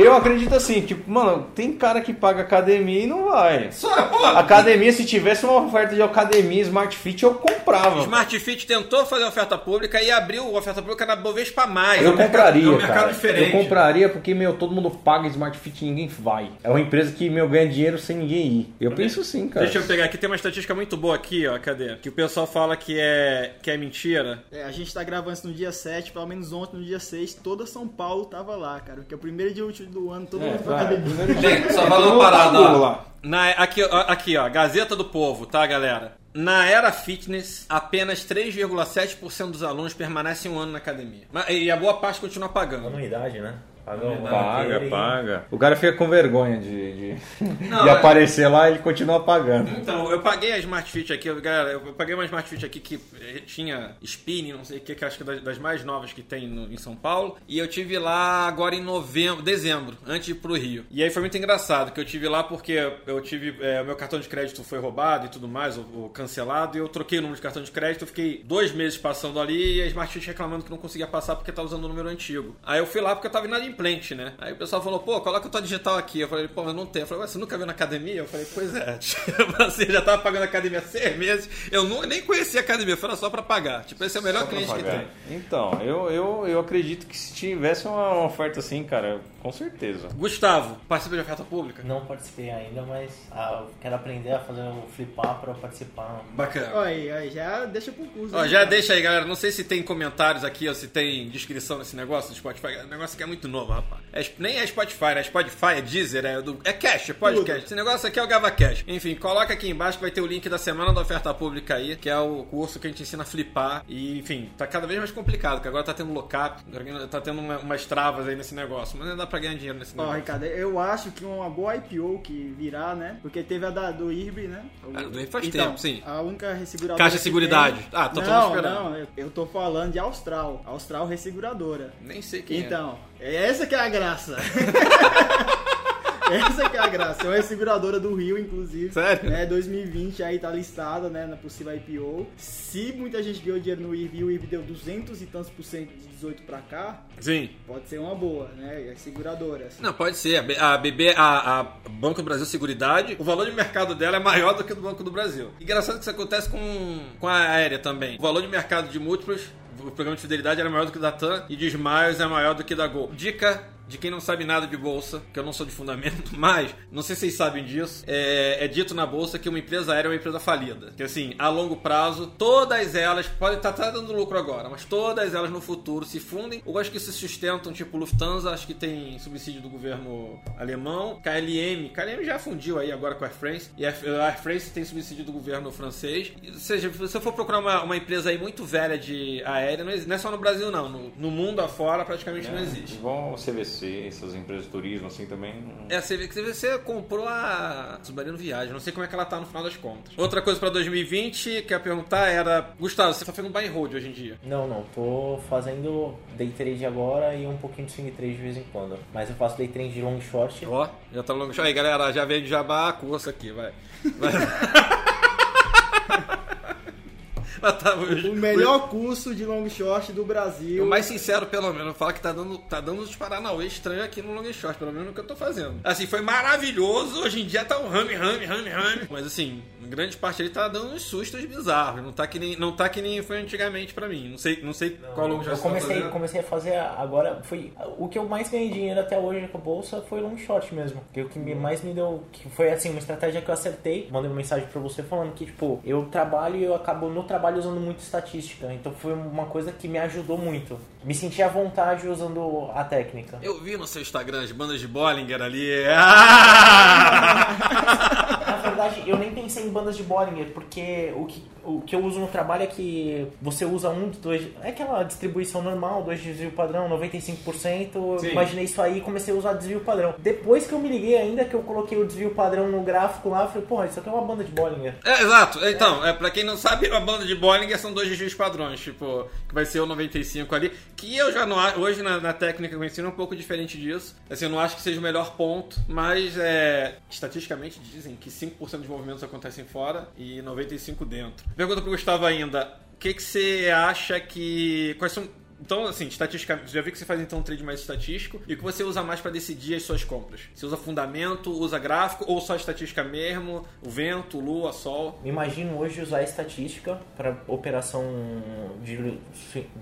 Eu acredito assim, tipo, mano, tem cara que paga academia e não vai. Só, pô, Academia, se tivesse uma oferta de academia Smart Fit, eu comprava. Smart Fit tentou fazer oferta pública e abriu a oferta pública na Bovespa Mais. Eu É um mercado- compraria, é um mercado cara. diferente. Eu compraria porque, meu, todo mundo paga Smart Fit e ninguém vai. É uma empresa que, meu, ganha dinheiro sem ninguém ir. Eu penso sim, cara. Deixa eu pegar aqui, tem uma estatística muito boa aqui, ó, cadê? Que o pessoal fala que é, que é mentira. É, a gente tá gravando isso no dia 7, pelo menos ontem, no dia 6, toda São Paulo tava lá, cara. Porque é o primeiro dia útil do ano, todo É, mundo vai. Gente, só mundo parada, ó. lá. Na, aqui, ó, aqui, ó, Gazeta do Povo, tá, galera? Na era fitness, apenas 3,7% dos alunos permanecem um ano na academia. Mas- E a boa parte continua pagando. Anuidade, né? Paga ano Paga, e- paga. O cara fica com vergonha de, de, Não, de é- aparecer lá e ele continua pagando. Então, eu paguei a Smart Fit aqui, eu- galera, eu paguei uma Smart Fit aqui que eh, tinha spinning, não sei o que, que acho que é das, das mais novas que tem no- em São Paulo. E eu tive lá agora em novembro, dezembro, antes de ir pro Rio. E aí foi muito engraçado, que eu tive lá porque eu tive, o meu cartão de crédito foi roubado e tudo mais, ou, ou cancelado, e eu troquei o número de cartão de crédito, eu fiquei dois meses passando ali e a Smart Fit reclamando que não conseguia passar porque tá usando o número antigo. Aí eu fui lá porque eu tava inadimplente, né? Aí o pessoal falou, pô, coloca a tua digital aqui. Eu falei, pô, mas não tem. Eu falei, ué, você nunca viu na academia? Eu falei, pois é. Você já tava pagando a academia há seis meses. Eu não, nem conhecia a academia, foi só pra pagar. Tipo, esse é o melhor Só cliente que tem. Então, eu, eu, eu acredito que se tivesse uma, uma oferta assim, cara, com certeza. Gustavo, participa de oferta pública? Não participei ainda, mas ah, eu quero aprender a fazer o flipar pra participar. Bacana. Olha aí, aí, já deixa pro curso. Ó, né, já cara? deixa aí, galera. Não sei se tem comentários aqui ou se tem descrição nesse negócio do Spotify. O negócio aqui é muito novo, rapaz. É, nem é Spotify, né? Spotify, é Deezer, é, do, é Cash, é podcast. Esse negócio aqui é o Gava Cash. Enfim, coloca aqui embaixo que vai ter o link da semana da oferta pública aí, que é o curso que a gente ensina a flipar. E, enfim, tá cada vez mais complicado, porque agora tá tendo lock-up, tá tendo uma- umas travas aí nesse negócio. Mas não dá pra ganhar dinheiro nesse Ó, negócio. Ricardo, eu acho que uma boa IPO que virá, né? Porque teve a da, do IRB, né? Ah, do IRB faz então, tempo, sim. A única resseguradora. Caixa que Seguridade. tem- Ah, tô todo não, esperando. não, eu- eu tô falando de Austral. Austral Resseguradora. Nem sei quem é. Então, essa que é a graça. Essa que é a graça. É uma seguradora do Rio, inclusive. Sério? Né, 2020 aí tá listada, né, na possível IPO. Se muita gente ganhou dinheiro no IRB e o IRB deu 200 e tantos por cento de 18 pra cá, Sim. pode ser uma boa, né? As seguradoras. Não, pode ser. A BB, a, a Banco do Brasil Seguridade, o valor de mercado dela é maior do que o do Banco do Brasil. Engraçado que isso acontece com, com a aérea também. O valor de mercado de múltiplos, o programa de fidelidade era maior do que o da TAM e de Smiles é maior do que da Gol. Dica de quem não sabe nada de bolsa, que eu não sou de fundamento, mas não sei se vocês sabem disso, é, é dito na bolsa que uma empresa aérea é uma empresa falida. Que assim, a longo prazo, todas elas, podem estar tá dando lucro agora, mas todas elas no futuro se fundem ou acho que se sustentam, tipo Lufthansa, acho que tem subsídio do governo alemão, KLM, KLM já fundiu aí agora com a Air France, e a Air France tem subsídio do governo francês. Ou seja, se você for procurar uma, uma empresa aí muito velha de aérea, não, existe- não é só no Brasil não, no, no mundo afora praticamente não existe. Igual o Essas empresas de turismo assim também. não- É, você vê que você comprou a Submarino Viagem. Não sei como é que ela tá no final das contas. Outra coisa pra 2020 que eu ia perguntar era... Gustavo, você tá fazendo buy and hold hoje em dia? Não, não, tô fazendo day trade agora e um pouquinho de swing trade de vez em quando. Mas eu faço day trade de long short. Ó, já tá longo. Aí, galera, já veio de jabá a curso aqui, vai. vai. O melhor curso de long short do Brasil. O mais sincero, pelo menos, fala que tá dando, tá dando uns paranauê estranho aqui no Long Short, pelo menos no que eu tô fazendo. Assim, foi maravilhoso, hoje em dia tá um rame, rame, rame, rame. Mas assim, em grande parte ele tá dando uns sustos bizarros. Não tá que nem, não tá que nem foi antigamente pra mim. Não sei, não sei qual Long Short Eu você tá comecei, fazendo. comecei a fazer agora. Foi, o que eu mais ganhei dinheiro até hoje com a bolsa foi long short mesmo. Que o que me, mais me deu. Que foi assim, uma estratégia que eu acertei. Mandei uma mensagem pra você falando que, tipo, eu trabalho e eu acabo no trabalho usando muito estatística. Então foi uma coisa que me ajudou muito. Me senti à vontade usando a técnica. Eu vi no seu Instagram as bandas de Bollinger ali. Ah! Na verdade, eu nem pensei em bandas de Bollinger, porque o que, o que eu uso no trabalho é que você usa um, dois. É aquela distribuição normal, dois de desvio padrão, 95%. Eu Sim. imaginei isso aí e comecei a usar desvio padrão. Depois que eu me liguei ainda, que eu coloquei o desvio padrão no gráfico lá, eu falei, porra, isso aqui é uma banda de Bollinger. É, exato. Então, é, pra quem não sabe, a banda de Bollinger são dois desvios padrões, tipo, que vai ser o 95 ali, que eu já não acho, hoje na, na técnica que eu ensino é um pouco diferente disso. Assim, eu não acho que seja o melhor ponto, mas é, estatisticamente dizem que 5% dos movimentos acontecem fora e 95 dentro. Pergunta pro Gustavo ainda, o que que você acha que quais são então, assim, estatisticamente, já vi que você faz então um trade mais estatístico e o que você usa mais para decidir as suas compras? Você usa fundamento, usa gráfico ou só estatística mesmo? O vento, lua, sol? Me imagino hoje usar estatística para operação de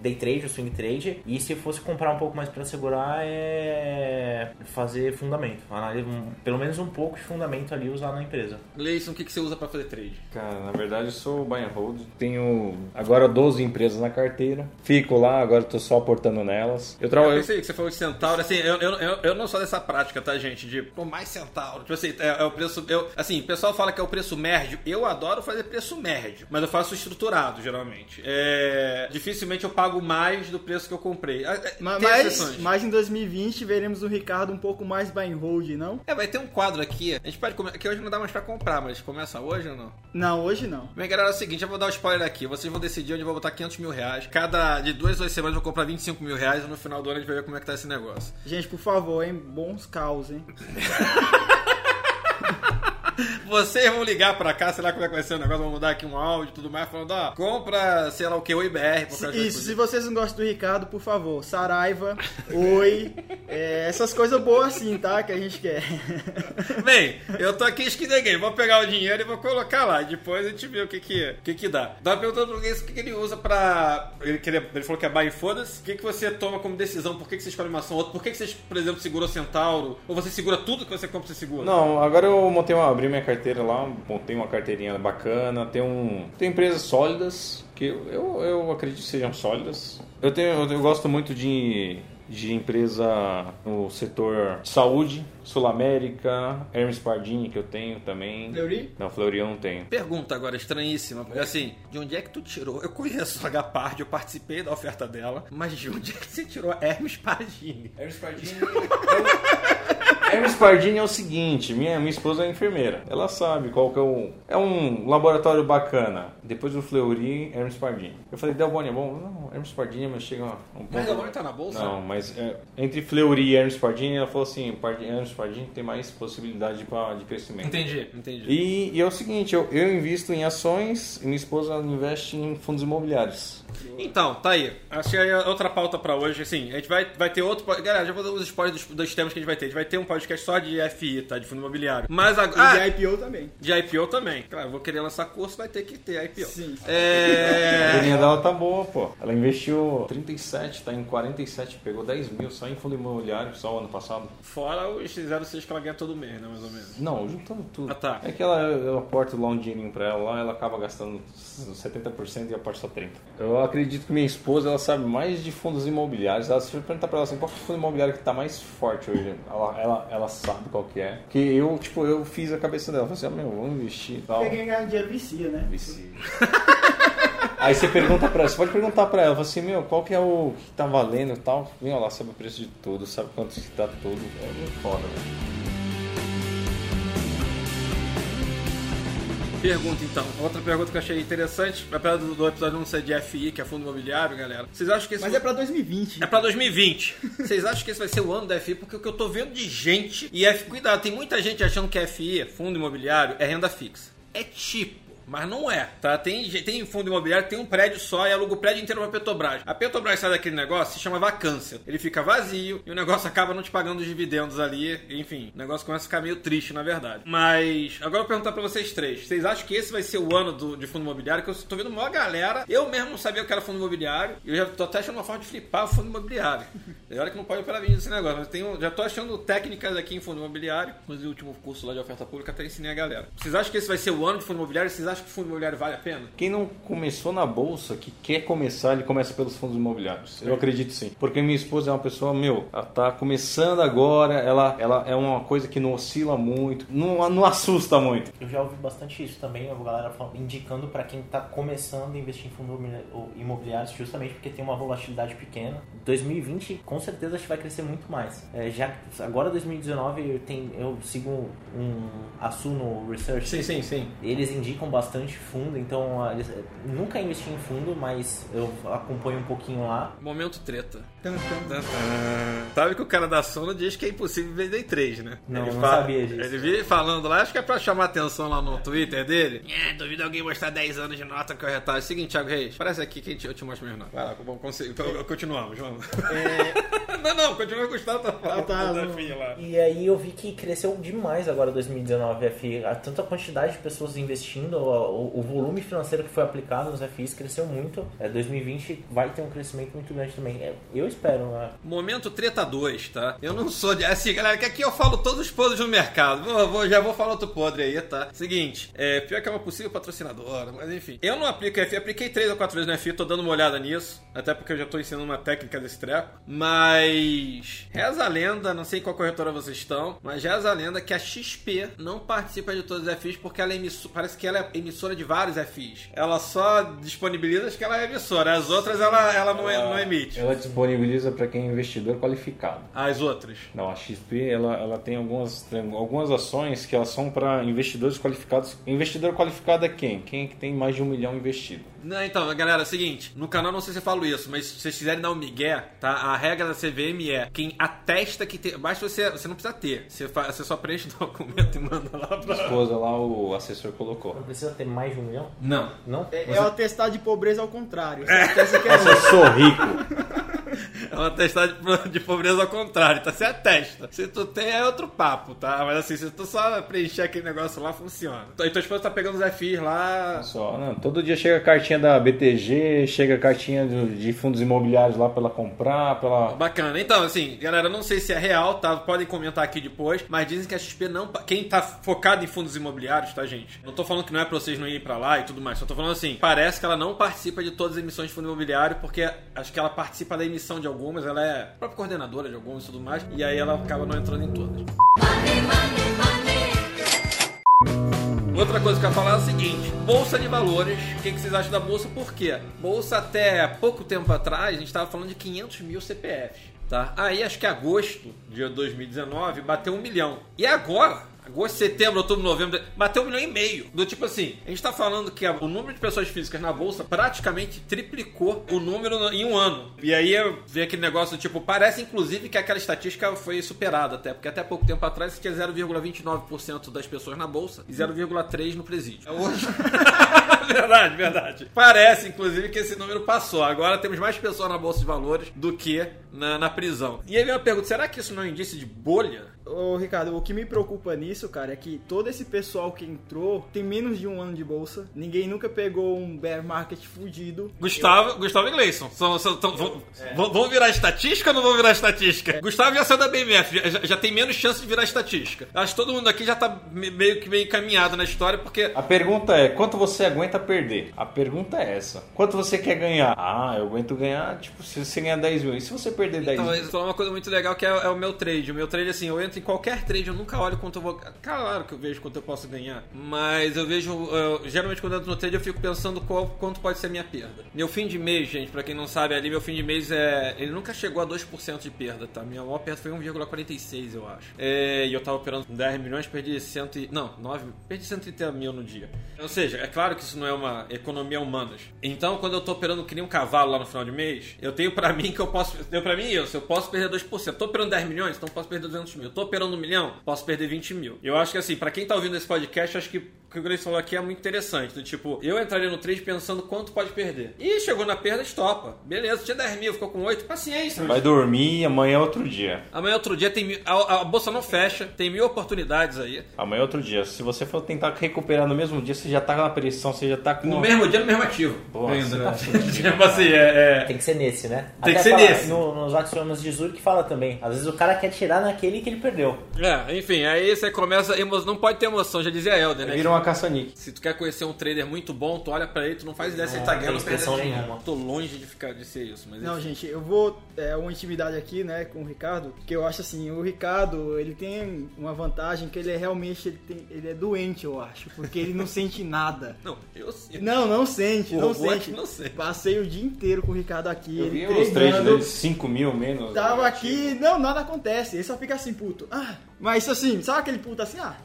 day trade ou swing trade. E se fosse comprar um pouco mais para segurar, é fazer fundamento. Análise- um- Pelo menos um pouco de fundamento ali usar na empresa. Gleison, o que que você usa para fazer trade? Cara, na verdade eu sou buy and hold. Tenho agora 12 empresas na carteira. Fico lá, agora eu tô só aportando nelas. Eu Eu trabalho. pensei que você falou de centauro, assim, eu, eu, eu, eu não sou dessa prática, tá, gente? De, pô, mais centauro. Tipo assim, é, é o preço. Eu, assim, o pessoal fala que é o preço médio. Eu adoro fazer preço médio, mas eu faço estruturado, geralmente. É, dificilmente eu pago mais do preço que eu comprei. Ah, é, Mas, exceções. mas em 2020 veremos o Ricardo um pouco mais buy and hold, não? É, vai ter um quadro aqui. A gente pode começar. Que hoje não dá mais pra comprar, mas começa hoje ou não? Não, hoje não. Bem, galera, é o seguinte, eu vou dar um spoiler aqui. Vocês vão decidir onde eu vou botar 500 mil reais. Cada de duas, duas semanas eu vou comprar 25 mil reais e no final do ano a gente vai ver como é que tá esse negócio. Gente, por favor, hein? Bons caos, hein? Vocês vão ligar pra cá, sei lá como é que vai ser o negócio, vão mudar aqui um áudio e tudo mais, falando, ó, compra, sei lá o que, o IBR. por Se- causa Isso, das se vocês não gostam do Ricardo, por favor, Saraiva, Oi, é, essas coisas boas assim, tá? Que a gente quer. Bem, eu tô aqui esquidegando, vou pegar o dinheiro e vou colocar lá. Depois a gente vê o que que, o que, que dá. Tava perguntando pro Luiz o que, que ele usa pra. Ele, que ele, ele falou que é buy e foda-se. O que, que você toma como decisão? Por que, que você escolhe uma ação ou outra? Por que, que você, por exemplo, segura o Centauro? Ou você segura tudo que você compra, você segura? Não, agora eu montei uma, abri minha carteira lá, montei uma carteirinha bacana, tem um, tem empresas sólidas que eu, eu, acredito que sejam sólidas. Eu tenho, eu, eu gosto muito de de empresa no setor saúde, Sul América, Hermes Pardini que eu tenho também. Fleury? Não, Fleury eu não tenho. Pergunta agora estranhíssima, porque assim, de onde é que tu tirou? Eu conheço a H-Pard, eu participei da oferta dela, mas de onde é que você tirou Hermes Pardini? Hermes Pardini. Hermes Pardini é o seguinte, minha, minha esposa é enfermeira. Ela sabe qual que é o. É um laboratório bacana. Depois do Fleury, Hermes Pardini. Eu falei, Delboni é bom? Não, Hermes Pardini, mas chega um pouco. Mas agora tá na bolsa? Não, mas é, entre Fleury e Hermes Pardini, ela falou assim: Pardini, Hermes Pardini tem mais possibilidade pra, de crescimento. Entendi, entendi. E, e é o seguinte, eu, eu invisto em ações e minha esposa investe em fundos imobiliários. Então, tá aí. Achei aí outra pauta pra hoje. Assim, a gente vai, vai ter outro. Galera, já vou dar os spoilers dos, dos temas que a gente vai ter. A gente vai ter um podcast só de FI, tá? De fundo imobiliário. Mas E agora. de IPO também. de IPO também. Claro, eu vou querer lançar curso, vai ter que ter IPO. Sim. A É. graninha dela tá boa, pô. Ela investiu 37, tá em 47, pegou 10 mil só em fundo imobiliário, só o ano passado. Fora os 06 que ela ganha todo mês, né? Mais ou menos. Não, juntando tudo. Ah, tá. É que ela, eu aporto lá um dinheirinho pra ela, lá ela acaba gastando 70% e aporta só 30%. Eu acredito que minha esposa, ela sabe mais de fundos imobiliários. Ela, se eu perguntar pra ela assim, qual que é o fundo imobiliário que tá mais forte hoje? Ela, ela, ela sabe qual que é. Que eu, tipo, eu fiz a cabeça dela. Falei assim, ah, meu, vamos investir e tal. Porque quem ganha dinheiro vicia, né? Vicia. Aí você pergunta pra ela, você pode perguntar pra ela, assim, meu, qual que é o que tá valendo e tal? Meu, ela sabe o preço de tudo, sabe quanto que tá tudo. É muito foda, velho. Pergunta então. Outra pergunta que eu achei interessante, apesar do, do episódio não ser de FI, que é fundo imobiliário, galera. Vocês acham que esse Mas é pra 2020. É pra 2020. Vocês acham que esse vai ser o ano da FI? Porque o que eu tô vendo de gente. E F, cuidado, tem muita gente achando que FI, fundo imobiliário, é renda fixa. É tipo. Mas não é, tá? Tem, tem fundo imobiliário tem um prédio só e aluga o prédio inteiro pra Petrobras. A Petrobras sai daquele negócio, se chama vacância. Ele fica vazio e o negócio acaba não te pagando os dividendos ali. Enfim, o negócio começa a ficar meio triste, na verdade. Mas, agora eu vou perguntar pra vocês três. Vocês acham que esse vai ser o ano do, de fundo imobiliário? Que eu tô vendo uma galera. Eu mesmo não sabia o que era fundo imobiliário. E eu já tô até achando uma forma de flipar o fundo imobiliário. E olha que não pode operar vídeo desse negócio. Mas tenho, já tô achando técnicas aqui em fundo imobiliário. Inclusive, o último curso lá de oferta pública até ensinei a galera. Vocês acham que esse vai ser o ano de fundo imobiliário? Vocês acham que fundo imobiliário vale a pena? Quem não começou na bolsa, que quer começar, ele começa pelos fundos imobiliários. Eu acredito sim. Porque minha esposa é uma pessoa, meu, ela tá começando agora, ela, ela é uma coisa que não oscila muito, não, não assusta muito. Eu já ouvi bastante isso também, a galera fal- indicando para quem está começando a investir em fundos imobiliários, justamente porque tem uma volatilidade pequena. 2020, com certeza, acho que vai crescer muito mais. É, já agora 2019 eu, tenho, eu sigo um Assuno Research. Sim, sim, sim. Eles indicam bastante fundo, então ah, eles, nunca investi em fundo, mas eu acompanho um pouquinho lá. Momento treta. Sabe que o cara da Sono diz que é impossível vender três, né? Não, ele não fala- sabia disso. Ele vive falando lá, acho que é pra chamar atenção lá no Twitter dele. É, duvido alguém mostrar 10 anos de nota que eu retalho. Seguinte, Thiago Reis, parece aqui que eu te mostro minhas notas. Vai lá, bom, consigo. Continuamos, vamos. não, não, continua com o status Ah, tá, da não. FIA lá. E aí eu vi que cresceu demais agora 2019 a FI. A- Tanto a quantidade de pessoas investindo, o, volume financeiro que foi aplicado nos FIs cresceu muito. É, 2020 vai ter um crescimento muito grande também. É, eu espero, né? Momento treta 2, tá? Eu não sou de. Assim, galera, que aqui eu falo todos os podres do mercado. Vou, vou- já vou falar outro podre aí, tá? Seguinte, é, pior que é uma possível patrocinadora, mas enfim. Eu não aplico FI, apliquei três ou quatro vezes no FI, tô dando uma olhada nisso. Até porque eu já tô ensinando uma técnica desse treco. Mas. Reza a lenda, não sei qual corretora vocês estão, mas reza a lenda que a XP não participa de todos os FIs porque ela é emisso- parece que ela é emissora de vários FIs. Ela só disponibiliza as que ela é emissora, as outras ela, ela não, é- não emite. Ela disponibiliza para quem é investidor qualificado. As outras. Não, a XP ela, ela tem algumas, tem algumas ações que elas são para investidores qualificados. Investidor qualificado é quem? Quem é que tem mais de um milhão investido. Não, então, galera, é o seguinte, no canal não sei se eu falo isso, mas se vocês quiserem dar um migué, tá? A regra da CVM é quem atesta que tem. Basta você. Você não precisa ter. Você, fa- você só preenche o documento e manda lá A pra. esposa lá, o assessor colocou. Não precisa ter mais de um milhão? Não. Não? É, é o atestado de pobreza ao contrário. Você atesta que é Eu sou rico. É uma atestado de, pobreza ao contrário, tá? Você atesta. Se tu tem, é outro papo, tá? Mas assim, se tu só preencher aquele negócio lá, funciona. Então, tua esposa tá pegando os FIs lá. Só, não, todo dia chega a cartinha da BTG, chega a cartinha de fundos imobiliários lá pra ela comprar, pra ela... Bacana. Então, assim, galera, não sei se é real, tá? Podem comentar aqui depois, mas dizem que a XP não. Quem tá focado em fundos imobiliários, tá, gente? Não tô falando que não é pra vocês não irem pra lá e tudo mais, só tô falando assim, parece que ela não participa de todas as emissões de fundo imobiliário, porque acho que ela participa da emissão de algumas, ela é própria coordenadora de algumas e tudo mais, e aí ela acaba não entrando em todas. Outra coisa que eu ia falar é o seguinte: Bolsa de Valores. O que, que vocês acham da Bolsa? Por quê? Bolsa, até pouco tempo atrás, a gente estava falando de 500 mil CPFs. Tá? Aí, acho que agosto de 2019, bateu um milhão. E agora, agosto, setembro, outubro, novembro, bateu um milhão e meio. Do tipo assim, a gente tá falando que o número de pessoas físicas na bolsa praticamente triplicou o número em um ano. E aí vi aquele negócio, tipo, parece inclusive que aquela estatística foi superada até, porque até pouco tempo atrás tinha 0,29% das pessoas na bolsa e 0,3% no presídio. Hoje. verdade, verdade. Parece, inclusive, que esse número passou. Agora temos mais pessoas na bolsa de valores do que na, na prisão. E aí vem uma pergunta: será que isso não é um indício de bolha? Ô, Ricardo, o que me preocupa nisso, cara, é que todo esse pessoal que entrou tem menos de um ano de bolsa. Ninguém nunca pegou um bear market fudido. Gustavo, Gustavo e Gleison. São, são, tão- vão, vão- vão virar estatística ou não vão virar estatística? Gustavo já saiu da BMF, já, já- tem menos chance de virar estatística. Acho que todo mundo aqui já tá me- meio que meio encaminhado na história, porque A pergunta é, quanto você aguenta perder? A pergunta é essa. Quanto você quer ganhar? Ah, eu aguento ganhar, tipo, se você ganhar 10 mil. E se você perder 10 Então, mil? é uma coisa muito legal que é, é o meu trade. O meu trade, assim, eu entro em qualquer trade, eu nunca olho quanto eu vou. Claro que eu vejo quanto eu posso ganhar. Mas eu vejo. eu- geralmente quando eu entro no trade, eu fico pensando qual, quanto pode ser a minha perda. Meu fim de mês, gente, pra quem não sabe, ali meu fim de mês é. Ele nunca chegou a 2% de perda, tá? Minha maior perda foi 1,46, eu acho. É, e eu tava operando com 10 milhões, perdi 100. e- Não, 9. Perdi 130 mil no dia. Ou seja, é claro que isso não é uma economia humanas. Então, quando eu tô operando que nem um cavalo lá no final de mês, eu tenho pra mim que eu posso. Deu pra mim isso, eu posso perder 2%. Tô operando 10 milhões, então posso perder 200 mil. Tô operando um milhão, posso perder 20 mil. Eu acho que assim, pra quem tá ouvindo esse podcast, acho que o que o Gleice falou aqui é muito interessante. Do tipo, eu entraria no trade pensando quanto pode perder. E chegou na perda, estopa. Beleza, tinha 10 mil, ficou com 8, paciência. Vai dormir, amanhã é outro dia. Amanhã outro dia tem mil, a, a bolsa não fecha, tem mil oportunidades aí. Amanhã é outro dia. Se você for tentar recuperar no mesmo dia, você já tá na pressão, você já tá com... No mesmo dia, no mesmo ativo. Nossa, Ainda, né? tá tipo assim, é- é, Tem que ser nesse, né? Tem que Até ser fala- nesse. No, nos axiomas de Zurich fala também. Às vezes o cara quer tirar naquele que ele perdeu. É, enfim, aí você começa. Não pode ter emoção, já dizia Helder, né? Vira uma caça-nique. Se tu quer conhecer um trader muito bom, tu olha pra ele, tu não faz ideia se ele tá tem ganhando ou nenhuma. Tô longe de ficar de ser isso, mas Não, enfim. gente, eu vou. É uma intimidade aqui, né, com o Ricardo, que eu acho assim, o Ricardo, ele tem uma vantagem que ele é realmente, ele, tem, ele é doente, eu acho, porque ele não sente nada. Não, eu Não, não sente, O não sente. não sente. Passei o dia inteiro com o Ricardo aqui, Eu ele os trades treinando. dele, 5 mil menos. Tava né? aqui, não, nada acontece. Ele só fica assim, puto. Ah, mas assim, sabe aquele puto assim, ah.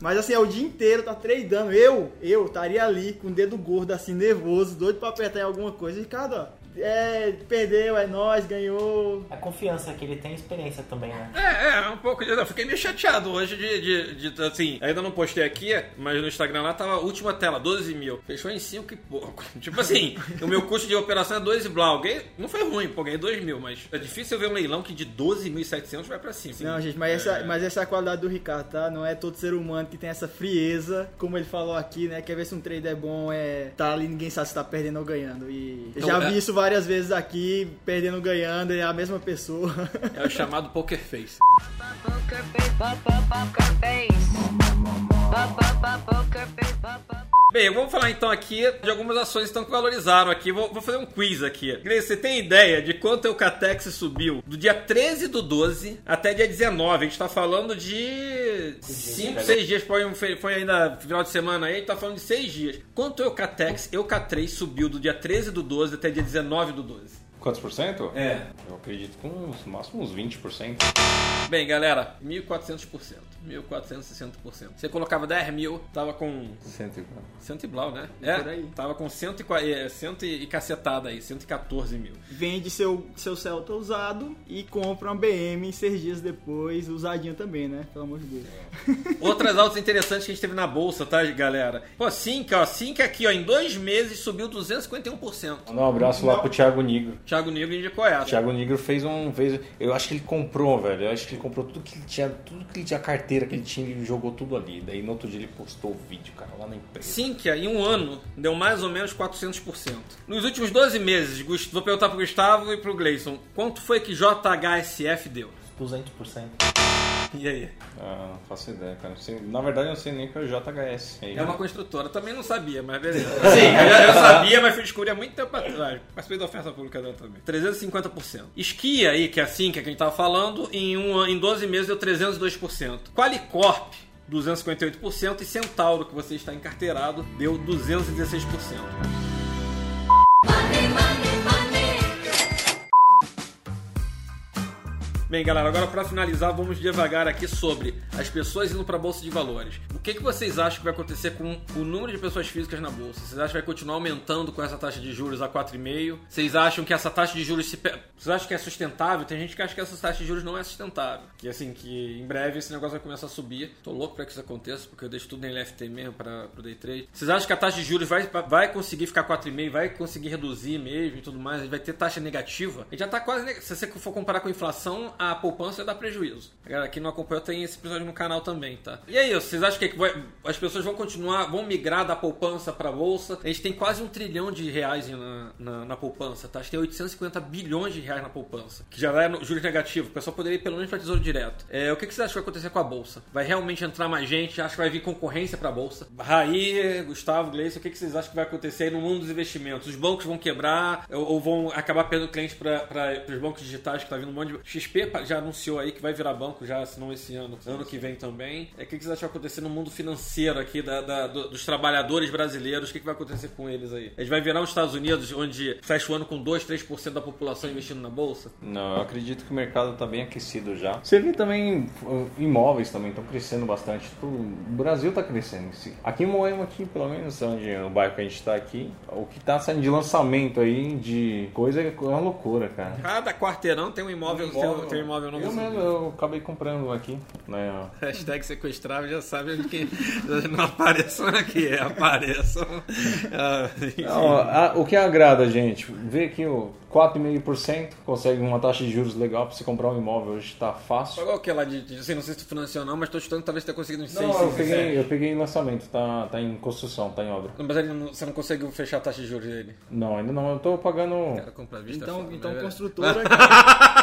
Mas assim, é o dia inteiro, tá tradando. Eu, eu estaria ali com o dedo gordo, assim, nervoso, doido pra apertar em alguma coisa. Ricardo, ó, é, perdeu, é nós, ganhou. A confiança que ele tem, experiência também, né? É, é, um pouco de. Eu fiquei meio chateado hoje de, de, de- Assim, ainda não postei aqui, mas no Instagram lá tava a última tela, 12 mil. Fechou em 5 e pouco. Tipo assim, o meu custo de operação é 2 e blau. Ganhei- Não foi ruim, pô, ganhei 2 mil, mas é difícil eu ver um leilão que de 12.700 vai pra cima. Não, gente, mas essa, mas essa é a qualidade do Ricardo, tá? Não é todo ser humano que tem essa frieza, como ele falou aqui, né? Quer ver se um trader é bom, é. Tá ali, ninguém sabe se tá perdendo ou ganhando. E eu Então, já é- vi isso várias vezes aqui, perdendo ou ganhando, é a mesma pessoa. É o chamado poker face. Poker face, poker face. Bem, vamos falar então aqui de algumas ações então, que valorizaram aqui. Vou, vou fazer um quiz aqui. Gleice, você tem ideia de quanto o Catex subiu do dia 13 do 12 até dia 19? A gente tá falando de 5, 6 dias. Foi, foi ainda final de semana aí, a gente tá falando de 6 dias. Quanto o Catex, o K3 subiu do dia 13 do 12 até dia 19 do 12? Quantos por cento? É. Eu acredito com uns, no máximo uns 20%. Bem, galera, 1.400%. 1.460%. Você colocava 10 mil, tava com Cento e- Cento e blau, né? Por É, aí. tava com cento e, é, cento e cacetada aí, 114 mil. Vende seu, seu Celta usado e compra uma BM seis dias depois, usadinho também, né? Pelo amor de Deus. Outras altas interessantes que a gente teve na bolsa, tá, galera? Pô, Cinca, ó, Cinca aqui, ó, em dois meses subiu 251%. Mandar um abraço lá pro Thiago Nigro. Thiago Nigro indicou essa. O Thiago Nigro fez um. Fez, eu acho que ele comprou, velho. Eu acho que ele comprou tudo que ele tinha, tudo que ele tinha, carteira que ele tinha, ele jogou tudo ali. Daí no outro dia ele postou o vídeo, cara, lá na empresa. Cinca, em um ano, deu mais ou menos 400%. Nos últimos 12 meses, vou perguntar pro Gustavo e pro Gleison, quanto foi que JHSF deu? 200%. E aí? Ah, não faço ideia, cara. Sei- na verdade, eu não sei nem o que é o JHS. Aí, É uma construtora, também não sabia, mas beleza. Sim, eu, eu sabia, mas fui descobrir há muito tempo atrás. Participei da oferta pública dela também. 350%. Esquia aí, que é assim que a gente tava falando, em, um, em 12 meses deu 302%. Qualicorp, 258%. E Centauro, que você está encarteirado, deu 216%. Bem, galera, agora para finalizar, vamos devagar aqui sobre as pessoas indo para a bolsa de valores. O que, que vocês acham que vai acontecer com o número de pessoas físicas na bolsa? Vocês acham que vai continuar aumentando com essa taxa de juros a 4,5? Vocês acham que essa taxa de juros se vocês acham que é sustentável? Tem gente que acha que essa taxa de juros não é sustentável. Que assim, que em breve esse negócio vai começar a subir. Tô louco para que isso aconteça, porque eu deixo tudo em LFT mesmo para o day trade. Vocês acham que a taxa de juros vai, vai conseguir ficar 4,5, vai conseguir reduzir mesmo e tudo mais? Vai ter taxa negativa? A gente já tá quase. Se você for comparar com a inflação, a poupança dá prejuízo. Galera que não acompanhou tem esse episódio no canal também, tá? E aí, vocês acham que as pessoas vão continuar, vão migrar da poupança pra bolsa? A gente tem quase um trilhão de reais na, na, na poupança, tá? A gente tem 850 bilhões de reais na poupança, que já no juros negativo. O pessoal poderia ir pelo menos pra tesouro direto. É, o que, vocês acham que vai acontecer com a bolsa? Vai realmente entrar mais gente? Acho que vai vir concorrência pra bolsa? Raí, Gustavo, Gleice, o que, vocês acham que vai acontecer aí no mundo dos investimentos? Os bancos vão quebrar ou, vão acabar perdendo clientes para os bancos digitais que tá vindo um monte de. XP já anunciou aí que vai virar banco já, se não esse ano, ano que vem também. É, o que, que vocês acham acontecer no mundo financeiro aqui da, da- do- dos trabalhadores brasileiros? O que, que vai acontecer com eles aí? Eles vai virar os Estados Unidos, onde fecha o ano com 2, 3% da população investindo na bolsa? Não, eu acredito que o mercado tá bem aquecido já. Você vê também, uh, imóveis também estão crescendo bastante. Tipo, O Brasil tá crescendo em si. Aqui em Moema, aqui, pelo menos, onde o bairro que a gente tá aqui, o que tá saindo de lançamento aí de coisa é uma loucura, cara. Cada quarteirão tem um imóvel, tem um, tem um imóvel novo. Eu mesmo, eu acabei comprando aqui, né? Hashtag sequestrado já sabe onde que não apareçam aqui, é, apareçam. Ah, enfim. Não, a- o que agrada a gente, ver que o 4,5% consegue uma taxa de juros legal pra você comprar um imóvel hoje tá fácil. Qual que é lá de, de assim, não sei se tu financiou ou não, mas tô chutando que talvez tenha conseguido uns 6, Não, eu 5, peguei, eu peguei em lançamento, tá, tá em construção, tá em obra. Mas ele não- você não conseguiu fechar a taxa de juros dele. Não, ainda não, eu tô pagando. Cara, vista é Então, foda, então né, construtora, cara.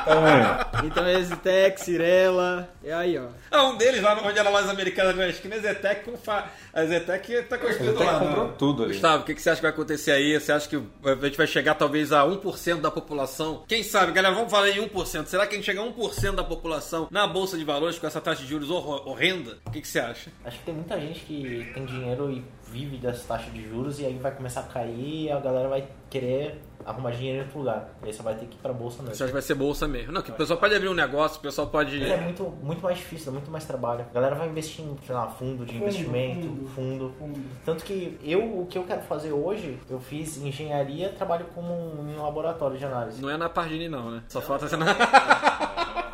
Então Exitec, Cirela. E aí, ó. Ah, um deles lá onde era a loja americana na esquina, a Zetec, com fa... a Zetec tá construindo lá. comprou né? tudo ali. Gustavo, o que, que você acha que vai acontecer aí? Você acha que a gente vai chegar talvez a 1% da população? Quem sabe, galera, vamos falar em 1%. Será que a gente chega a 1% da população na Bolsa de Valores com essa taxa de juros horrenda? O que, que você acha? Acho que tem muita gente que tem dinheiro e vive dessa taxa de juros e aí vai começar a cair e a galera vai querer arrumar dinheiro em outro lugar. E aí você vai ter que ir pra bolsa Você mesmo. acha que vai ser bolsa mesmo? Não, que o pessoal pode abrir um negócio, o pessoal pode. Mas é muito, muito mais difícil, dá muito mais trabalho. A galera vai investir em, sei lá, fundo de investimento, fundo. Tanto que eu, o que eu quero fazer hoje, eu fiz engenharia, trabalho como um, em um laboratório de análise. Não é na Pardini, não, né? Só falta ser na.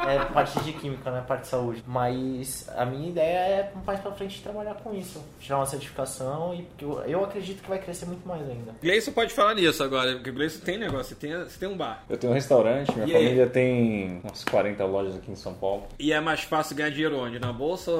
É parte de química, não é parte de saúde. Mas a minha ideia é mais pra frente trabalhar com isso. Tirar uma certificação e porque eu, eu acredito que vai crescer muito mais ainda. Gleison pode falar nisso agora, porque Gleison tem negócio, você tem, você tem um bar. Eu tenho um restaurante, minha E aí? família tem umas 40 lojas aqui em São Paulo. E é mais fácil ganhar dinheiro onde? Na bolsa ou,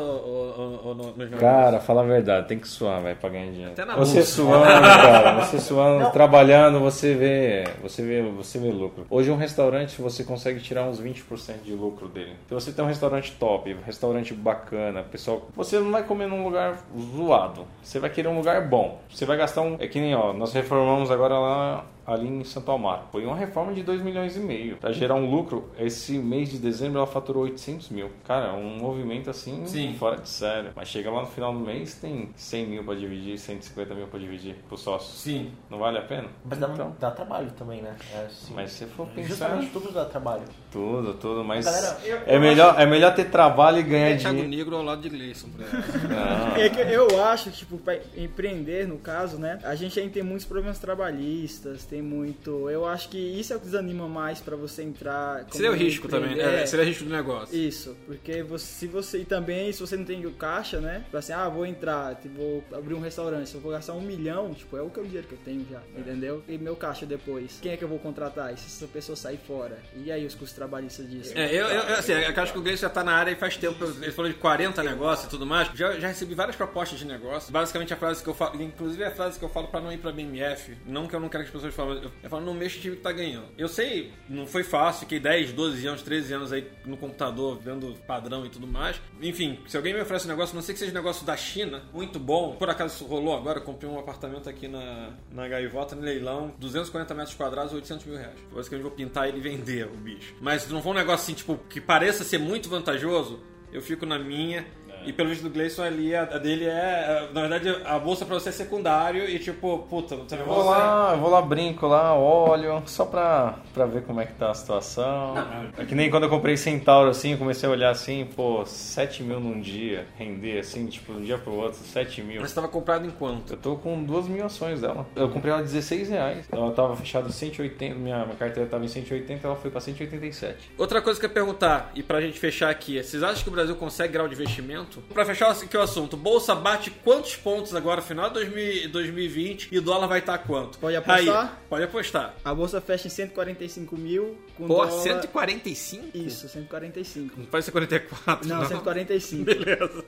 ou, ou no, nos negócios? Cara, fala a verdade, tem que suar, velho, pra ganhar dinheiro. Até na você bolsa. suando, cara, você suando, Não. trabalhando, você vê, você vê, você vê lucro. Hoje um restaurante você consegue tirar uns 20% de lucro dele. Se você tem um restaurante top, restaurante bacana, pessoal, você não vai comer num lugar zoado. Você vai querer um lugar bom. Você vai gastar um, é que nem, ó, nós reformamos agora lá ali em Santo Amaro. Foi uma reforma de 2 milhões e meio. Pra gerar um lucro, esse mês de dezembro ela faturou 800 mil. Cara, um movimento assim, Sim. fora de sério. Mas chega lá no final do mês, tem 100 mil pra dividir, 150 mil pra dividir pro sócio. Sim. Não vale a pena? Mas dá, Então, dá trabalho também, né? É, assim, mas se for pensar... Justamente tudo dá trabalho. Tudo, tudo, mas... Galera, eu- é, eu melhor, é melhor ter trabalho e ganhar É Thiago dinheiro. Negro ao lado de Gleison. por exemplo. Não. É que eu acho que, tipo, pra empreender, no caso, né? A gente ainda tem muitos problemas trabalhistas, tem muito. Eu acho que isso é o que desanima mais pra você entrar. Seria o risco também, né? Seria o risco do negócio. Isso, porque você, se você. E também, se você não tem o caixa, né? Pra assim, ah, vou entrar, tipo, vou abrir um restaurante, se eu vou gastar um milhão, tipo, é o que é o dinheiro que eu tenho já, entendeu? E meu caixa depois. Quem é que eu vou contratar? E se essa pessoa sair fora? E aí os custos trabalhistas disso? É, eu, eu, assim, eu acho que o Gleison já tá na área e faz tempo. Ele falou de 40 negócios e tudo mais. Já, já recebi várias propostas de negócio. Basicamente a frase que eu falo, inclusive a frase que eu falo pra não ir pra BMF. Não que eu não quero que as pessoas falem, eu, eu falo, não mexa o time que tá ganhando. Eu sei, não foi fácil, fiquei 10, 12 anos, 13 anos aí no computador, vendo padrão e tudo mais. Enfim, se alguém me oferece um negócio, não sei que seja um negócio da China, muito bom. Por acaso isso rolou agora, eu comprei um apartamento aqui na, na Gaivota, no leilão, 240 metros quadrados, 800 mil reais. Basicamente vou pintar ele e vender o bicho. Mas não for um negócio assim, tipo, que pareça ser muito vantajoso, eu fico na minha. E pelo visto do Gleison ali, a, a dele é. Na verdade, a bolsa pra você é secundário e tipo, puta, você vou lá, eu vou lá, brinco lá, olho, só pra, pra ver como é que tá a situação. É que nem quando eu comprei Centauro assim, eu comecei a olhar assim, pô, 7 mil num dia, render assim, tipo, de um dia pro outro, 7 mil. Mas tava comprado em quanto? Eu tô com duas mil ações dela. Eu comprei ela 16 reais. Ela tava fechada 180, minha, minha carteira tava em 180, ela foi pra 187. Outra coisa que eu ia perguntar, e pra gente fechar aqui, é, vocês acham que o Brasil consegue grau de investimento? Pra fechar aqui o assunto, Bolsa bate quantos pontos agora, final de 2000 2020, e o dólar vai estar quanto? Pode apostar? Aí, pode apostar. A bolsa fecha em 145 mil com Pô, dólar... 145? Isso, 145. Não pode ser 44, Não, não. 145. Beleza.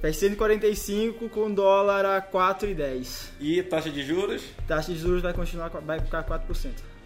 Fecha 145 com dólar a 4,10. E taxa de juros? Taxa de juros vai continuar, vai ficar 4%.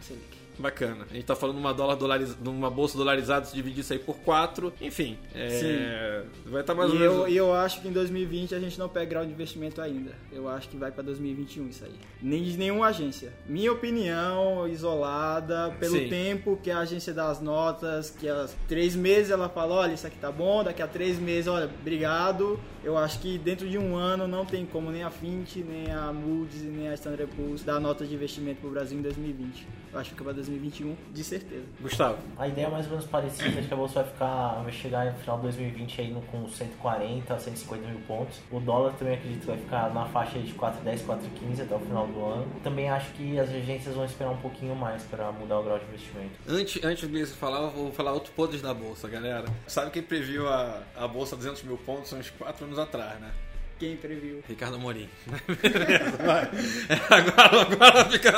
Selic. Bacana. A gente tá falando de uma, dólar dolariz... de uma bolsa dolarizada, se dividir isso aí por 4. Enfim, é... vai estar mais ou E menos... eu, e eu acho que em 2020 a gente não pega grau de investimento ainda. Eu acho que vai pra 2021 isso aí. Nem de nenhuma agência. Minha opinião, isolada, pelo Sim. tempo que a agência dá as notas, que as três meses ela fala, olha, isso aqui tá bom, daqui a três meses, olha, obrigado. Eu acho que dentro de um ano não tem como nem a Fint, nem a Moody's, nem a Standard Poor's dar nota de investimento pro Brasil em 2020. Eu acho que vai pra 2021, de certeza. Gustavo. A ideia é mais ou menos parecida, acho que a bolsa vai ficar, vai chegar no final de 2020 aí no, com 140, 150 mil pontos. O dólar também acredito que vai ficar na faixa de 4,10, 4,15 até o final do ano. Também acho que as agências vão esperar um pouquinho mais para mudar o grau de investimento. Antes, antes do Gleison falar, eu vou falar outro podres da bolsa, galera. Sabe quem previu a, a bolsa a 200 mil pontos uns 4 anos atrás, né? Quem previu? Ricardo Amorim. Beleza, vai. Agora, agora fica.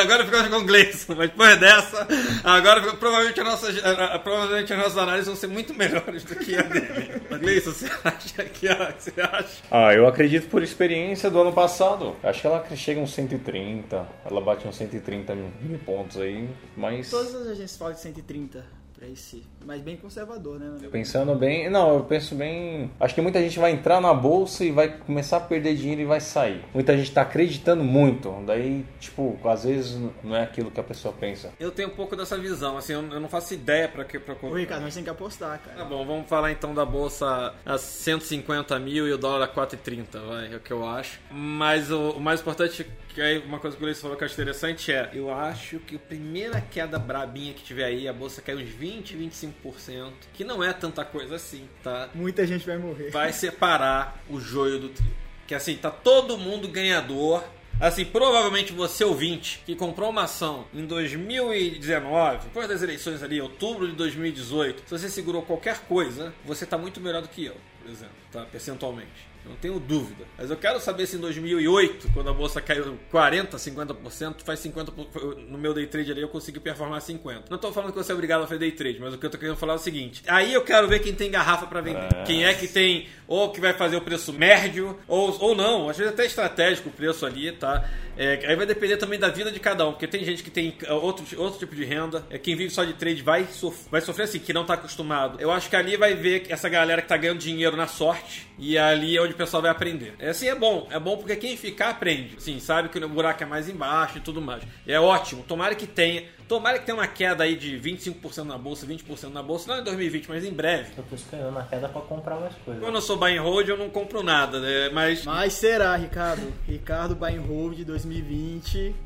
Agora ficamos com o Gleison, mas depois dessa, agora fica- provavelmente, a nossa, a- a- provavelmente as nossas análises vão ser muito melhores do que a dele. Gleison, você acha que a, você acha? Ah, eu acredito por experiência do ano passado. Acho que ela chega uns 130, ela bate uns 130 mil, mil pontos aí, mas... Todas as agências falam de 130 pra esse, mas bem conservador, né? Pensando bem, não, eu penso bem. Acho que muita gente vai entrar na bolsa e vai começar a perder dinheiro e vai sair. Muita gente tá acreditando muito, daí, tipo, às vezes não é aquilo que a pessoa pensa. Eu tenho um pouco dessa visão, assim, eu, não faço ideia pra que. Pra... Ô, Ricardo, nós temos que apostar, Tá cara. bom, vamos falar então da bolsa a 150 mil e o dólar a 4,30, vai, é o que eu acho. Mas o, o mais importante, que aí uma coisa que o Gleice falou que eu acho interessante é: eu acho que a primeira queda brabinha que tiver aí, a bolsa cai uns 20, 25%, que não é tanta coisa assim, tá? Muita gente vai morrer. Vai separar o joio do trigo. Que assim, tá todo mundo ganhador. Assim, provavelmente você ouvinte que comprou uma ação em 2019, depois das eleições ali, outubro de 2018, se você segurou qualquer coisa, você tá muito melhor do que eu, por exemplo, tá? Percentualmente. Não tenho dúvida. Mas eu quero saber se em 2008, quando a bolsa caiu 40, 50%, faz 50% no meu day trade ali eu consegui performar 50. Não tô falando que você é obrigado a fazer day trade, mas o que eu tô querendo falar é o seguinte: aí eu quero ver quem tem garrafa para vender. Quem é que tem ou que vai fazer o preço médio ou, ou não, às vezes até estratégico o preço ali, tá? É, aí vai depender também da vida de cada um, porque tem gente que tem é, outro, outro tipo de renda, é, quem vive só de trade vai, sof vai sofrer assim, que não tá acostumado. Eu acho que ali vai ver essa galera que tá ganhando dinheiro na sorte e ali é onde o pessoal vai aprender. É assim, é bom, é bom porque quem ficar aprende, sim, sabe que o buraco é mais embaixo e tudo mais. É ótimo, tomara que tenha. Tomara que tenha uma queda aí de 25% na bolsa, 20% na bolsa, não em 2020, mas em breve. Eu tô esperando a queda pra comprar mais coisas. Quando eu sou buy and hold, eu não compro nada, né? Mas Mas será, Ricardo? Ricardo Buy and Hold 2020.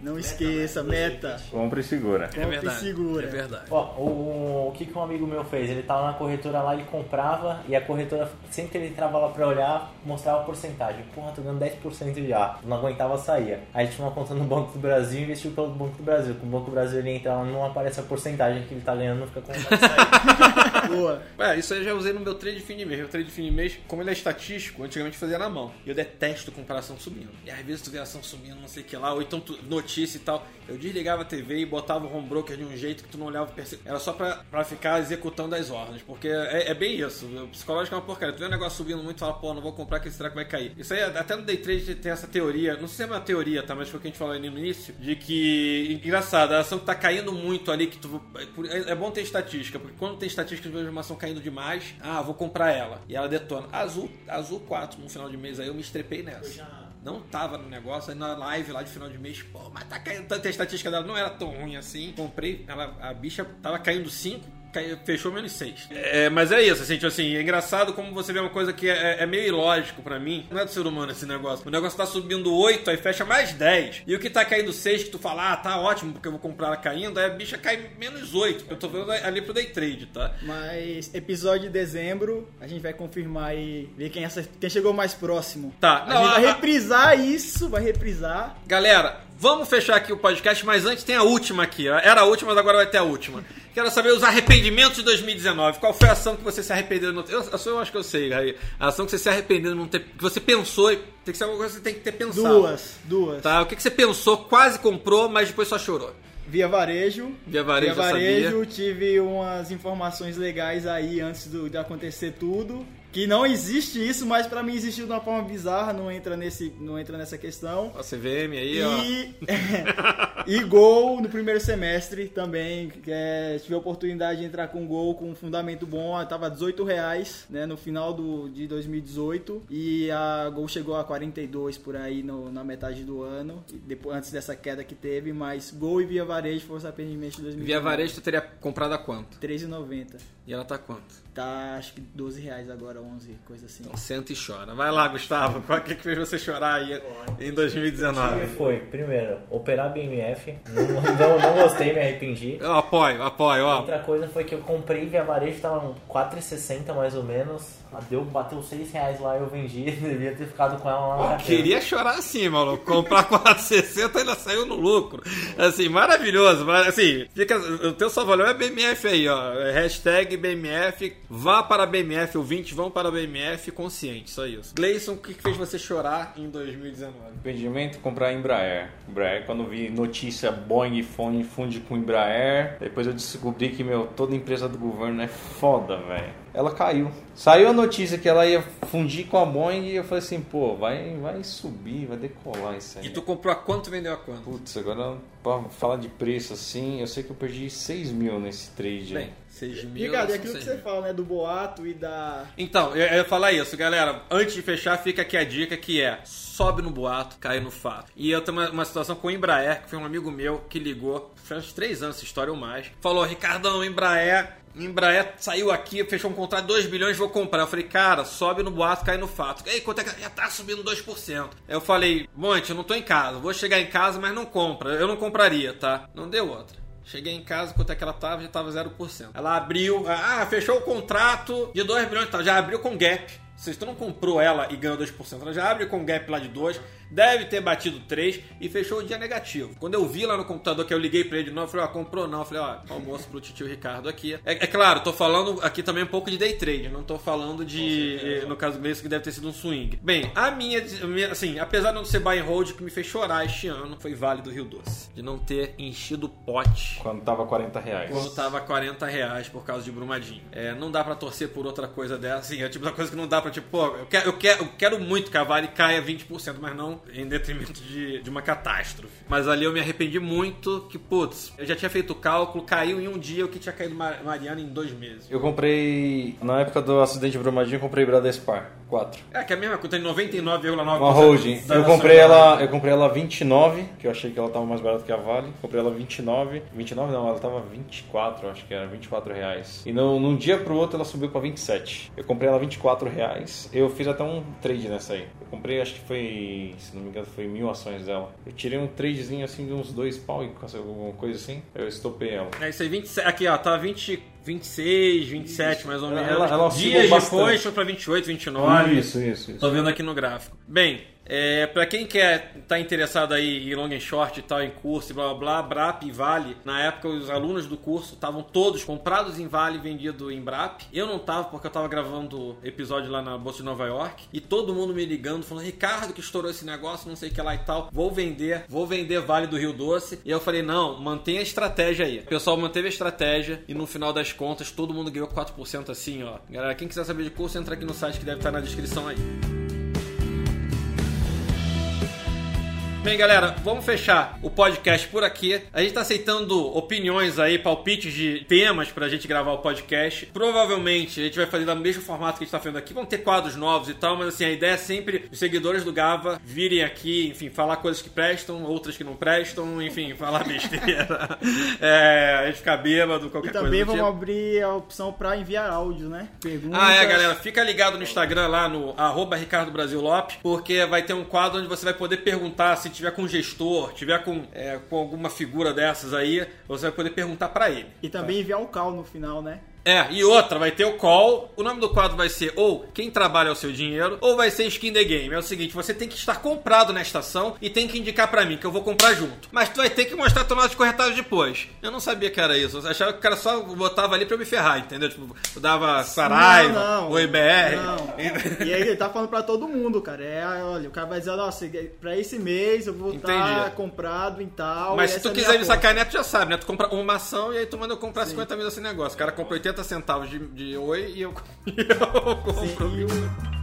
Não esqueça, meta. Compra e segura. é verdade. segura. É verdade. Ó, o, o que, que um amigo meu fez? Ele tava na corretora lá, ele comprava e a corretora, sempre que ele entrava lá pra olhar, mostrava a porcentagem. Porra, tô ganhando 10% já. Não aguentava, saía. Aí tinha uma conta no Banco do Brasil e investiu pelo Banco do Brasil. Com o Banco do Brasil ele entra lá, não aparece a porcentagem que ele tá ganhando, não fica com vontade de sair. Boa. É, isso eu já usei no meu trade de fim de mês. Meu trade de fim de mês, como ele é estatístico, antigamente fazia na mão. E eu detesto comprar ação subindo. E às vezes tu vê a ação subindo, não sei o que lá, ou então tu, e tal. Eu desligava a TV e botava o home broker de um jeito que tu não olhava Era só pra, pra ficar executando as ordens. Porque é, é bem isso. O psicológico é uma porcaria. Tu vê um negócio subindo muito e fala, pô, não vou comprar que esse treco vai cair. Isso aí, até no day trade tem essa teoria. Não sei se é uma teoria, tá? Mas foi o que a gente falou ali no início. De que, engraçado, a ação que tá caindo muito ali, que tu. É, é bom ter estatística, porque quando tem estatística de uma ação caindo demais, ah, vou comprar ela. E ela detona. Azul, azul 4 no final de mês aí, eu me estrepei nessa. Não tava no negócio, aí na live lá de final de mês, pô, mas tá caindo tanta a estatística dela, não era tão ruim assim. Comprei, ela, a bicha tava caindo 5, caiu- fechou menos 6. É, mas é isso, assim, tipo assim, é engraçado como você vê uma coisa que é, é meio ilógico pra mim. Não é do ser humano esse negócio. O negócio tá subindo 8, aí fecha mais 10. E o que tá caindo 6, que tu fala, ah, tá ótimo, porque eu vou comprar ela caindo, aí a bicha cai menos 8. Eu tô vendo ali pro day trade, tá? Mas episódio de dezembro, a gente vai confirmar e ver quem, essa, quem chegou mais próximo. Tá, A não, gente vai a- a- reprisar isso, vai reprisar. Galera, vamos fechar aqui o podcast, mas antes tem a última aqui. Era a última, mas agora vai ter a última. Quero saber os arrependimentos de 2019. Qual foi a ação que você se arrependeu? ter... eu, eu acho que eu sei. A ação que você se arrependeu de não ter. Que você pensou tem que ser alguma coisa que você tem que ter pensado. Duas, duas. Tá? O que, que você pensou, quase comprou, mas depois só chorou? Via varejo. Via varejo, Via varejo, tive umas informações legais aí antes do- de acontecer tudo. Que não existe isso, mas pra mim existiu de uma forma bizarra, não entra, nesse, não entra nessa questão. Ó, CVM aí, ó. E, e gol no primeiro semestre também. Que é, tive a oportunidade de entrar com gol com um fundamento bom. Tava 18 reais né, no final do, de 2018. E a gol chegou a 42 por aí no- na metade do ano. e Depois, antes dessa queda que teve. Mas gol e via varejo foi os arrependimentos de 2019. Via varejo, tu teria comprado a quanto? 13,90. E ela tá quanto? Tá acho que 12 reais agora, 11, coisa assim. Então senta e chora. Vai lá, Gustavo. Qual que, que fez você chorar aí em 2019? Foi, primeiro, operar BMF. Não, não, não gostei, me arrependi. Eu apoio, apoio, ó. Outra coisa foi que eu comprei via varejo, tava um 4,60 mais ou menos. Ah, Deu, bateu 6 reais lá eu vendi. Devia ter ficado com ela lá na carteira. Queria chorar assim, maluco. Comprar 460 ainda saiu no lucro. Assim, maravilhoso. Mas, assim, fica, o teu salvador é BMF aí, ó. Hashtag BMF. Vá para a BMF, ouvintes vão para a BMF consciente, só isso. Gleison, o que fez você chorar em 2019? Arrependimento comprar Embraer. Embraer, quando vi notícia Boeing funde, funde com Embraer, depois eu descobri que, meu, toda empresa do governo é foda, velho. Ela caiu. Saiu a notícia que ela ia fundir com a Boeing e eu falei assim, pô, vai, vai subir, vai decolar isso aí. E tu comprou a quanto vendeu a quanto? Putz, agora pra falar de preço assim, eu sei que eu perdi 6 mil nesse trade. Bem, 6 mil. Ricardo, é aquilo que 6 você mil. fala, né? Do boato e da. Então, eu eu ia falar isso, galera. Antes de fechar, fica aqui a dica que é sobe no boato, cai no fato. E eu tenho uma, uma situação com o Embraer, que foi um amigo meu que ligou, faz uns três anos essa história ou mais. Falou, Ricardão, Embraer. Embraer saiu aqui, fechou um contrato de 2 bilhões, vou comprar. Eu falei, cara, sobe no boato, cai no fato. Ei, quanto é que já tá subindo 2%? Eu falei, Monte, eu não tô em casa, vou chegar em casa, mas não compra. Eu não compraria, tá? Não deu outra. Cheguei em casa, quanto é que ela tava? Já tava 0%. Ela abriu, ah, fechou o contrato de 2 bilhões e tal. Já abriu com gap. Se tu não comprou ela e ganhou 2%, ela já abre com gap lá de 2, deve ter batido 3 e fechou o dia negativo. Quando eu vi lá no computador que eu liguei pra ele de novo, eu falei, ó, comprou não. Eu falei, ó, almoço pro tio Ricardo aqui. É, é claro, tô falando aqui também um pouco de day trade, não tô falando de, no caso desse, que deve ter sido um swing. Bem, a minha, assim, apesar de não ser buy and hold, que me fez chorar este ano foi Vale do Rio Doce. De não ter enchido o pote Quando tava 40 reais. quando tava 40 reais por causa de Brumadinho. É, não dá pra torcer por outra coisa dessa. Assim, é tipo da coisa que não dá pra, tipo, pô, eu quero, eu quero, eu quero muito que a Vale caia 20%, mas não em detrimento de, de uma catástrofe. Mas ali eu me arrependi muito que, putz, eu já tinha feito o cálculo, caiu em um dia o que tinha caído Mar- Mariana em dois meses. Eu comprei, na época do acidente de Brumadinho, eu comprei Bradespar 4. É, que é a mesma coisa, tem 99,9%. Uma holding. Eu comprei ela, eu comprei ela 29, que eu achei que ela tava mais barata que a Vale. Comprei ela 29. 29 não, ela tava 24, acho que era 24 reais. E no, num dia pro outro ela subiu pra 27. Eu comprei ela 24 reais. Eu fiz até um trade nessa aí. Eu comprei, acho que foi, se não me engano, foi mil ações dela. Eu tirei um tradezinho assim de uns dois pau e alguma coisa assim. Eu estopei ela. É isso aí, 27, aqui ó, tá 20, 26, 27 mais ou menos. ela- ela Dias bastante. depois foi pra 28, 29. Isso, isso, isso. Tô vendo aqui no gráfico. Bem, é, para quem quer tá interessado aí em long and short e tal, em curso e blá blá blá, Brap e Vale, na época os alunos do curso estavam todos comprados em Vale e vendido em Brap. Eu não tava porque eu tava gravando episódio lá na Bolsa de Nova York e todo mundo me ligando falando: "Ricardo, que estourou esse negócio, não sei o que lá e tal. Vou vender, vou vender Vale do Rio Doce". E eu falei: "Não, mantenha a estratégia aí". O pessoal manteve a estratégia e no final das contas todo mundo ganhou 4% assim, ó. Galera, quem quiser saber de curso, entra aqui no site que deve estar na descrição aí. Bem, galera, vamos fechar o podcast por aqui. A gente tá aceitando opiniões aí, palpites de temas pra gente gravar o podcast. Provavelmente a gente vai fazer do mesmo formato que a gente tá fazendo aqui. Vão ter quadros novos e tal, mas assim, a ideia é sempre os seguidores do Gava virem aqui, enfim, falar coisas que prestam, outras que não prestam, enfim, falar besteira. é, a gente ficar bêbado, qualquer E coisa. também do vamos tipo. abrir a opção pra enviar áudio, né? Perguntas. Ah, é, galera, fica ligado no Instagram lá no arroba Ricardo Brasil Lopes, porque vai ter um quadro onde você vai poder perguntar se tiver com gestor, tiver com, é, com alguma figura dessas aí, você vai poder perguntar pra ele. E também enviar um call no final, né? É, e outra, vai ter o call. O nome do quadro vai ser ou Quem Trabalha é o Seu Dinheiro, ou vai ser Skin the Game. É o seguinte, você tem que estar comprado na estação e tem que indicar pra mim, que eu vou comprar junto. Mas tu vai ter que mostrar tua nota de corretagem depois. Eu não sabia que era isso. Eu achava que o cara só botava ali pra eu me ferrar, entendeu? Tipo, eu dava Saraiva, o IBR. Não. E aí ele tá falando pra todo mundo, cara. É, olha, o cara vai dizer, nossa, pra esse mês eu vou estar Entendi. comprado em tal. Mas se tu é quiser me sacanear, tu já sabe, né? Tu compra uma ação e aí tu manda eu comprar 50 mil desse negócio. O cara compra 80 centavos de, de oi e eu, eu compro. Sim,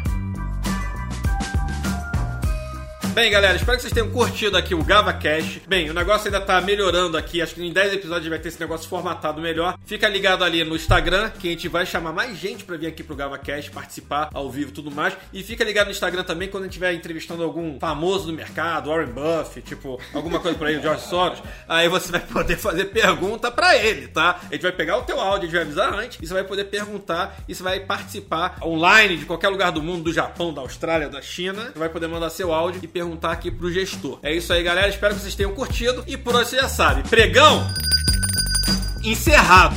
Bem, galera, espero que vocês tenham curtido aqui o Gava Cash. Bem, o negócio ainda tá melhorando aqui. Acho que em 10 episódios vai ter esse negócio formatado melhor. Fica ligado ali no Instagram, que a gente vai chamar mais gente pra vir aqui pro Gava Cash, participar ao vivo e tudo mais. E fica ligado no Instagram também quando a gente estiver entrevistando algum famoso do mercado, Warren Buffett, tipo, alguma coisa por aí, o George Soros. Aí você vai poder fazer pergunta pra ele, tá? A gente vai pegar o teu áudio, a gente vai avisar antes, e você vai poder perguntar, e você vai participar online de qualquer lugar do mundo, do Japão, da Austrália, da China. Você vai poder mandar seu áudio e perguntar aqui pro gestor. É isso aí, galera. Espero que vocês tenham curtido. E por hoje você já sabe, pregão encerrado.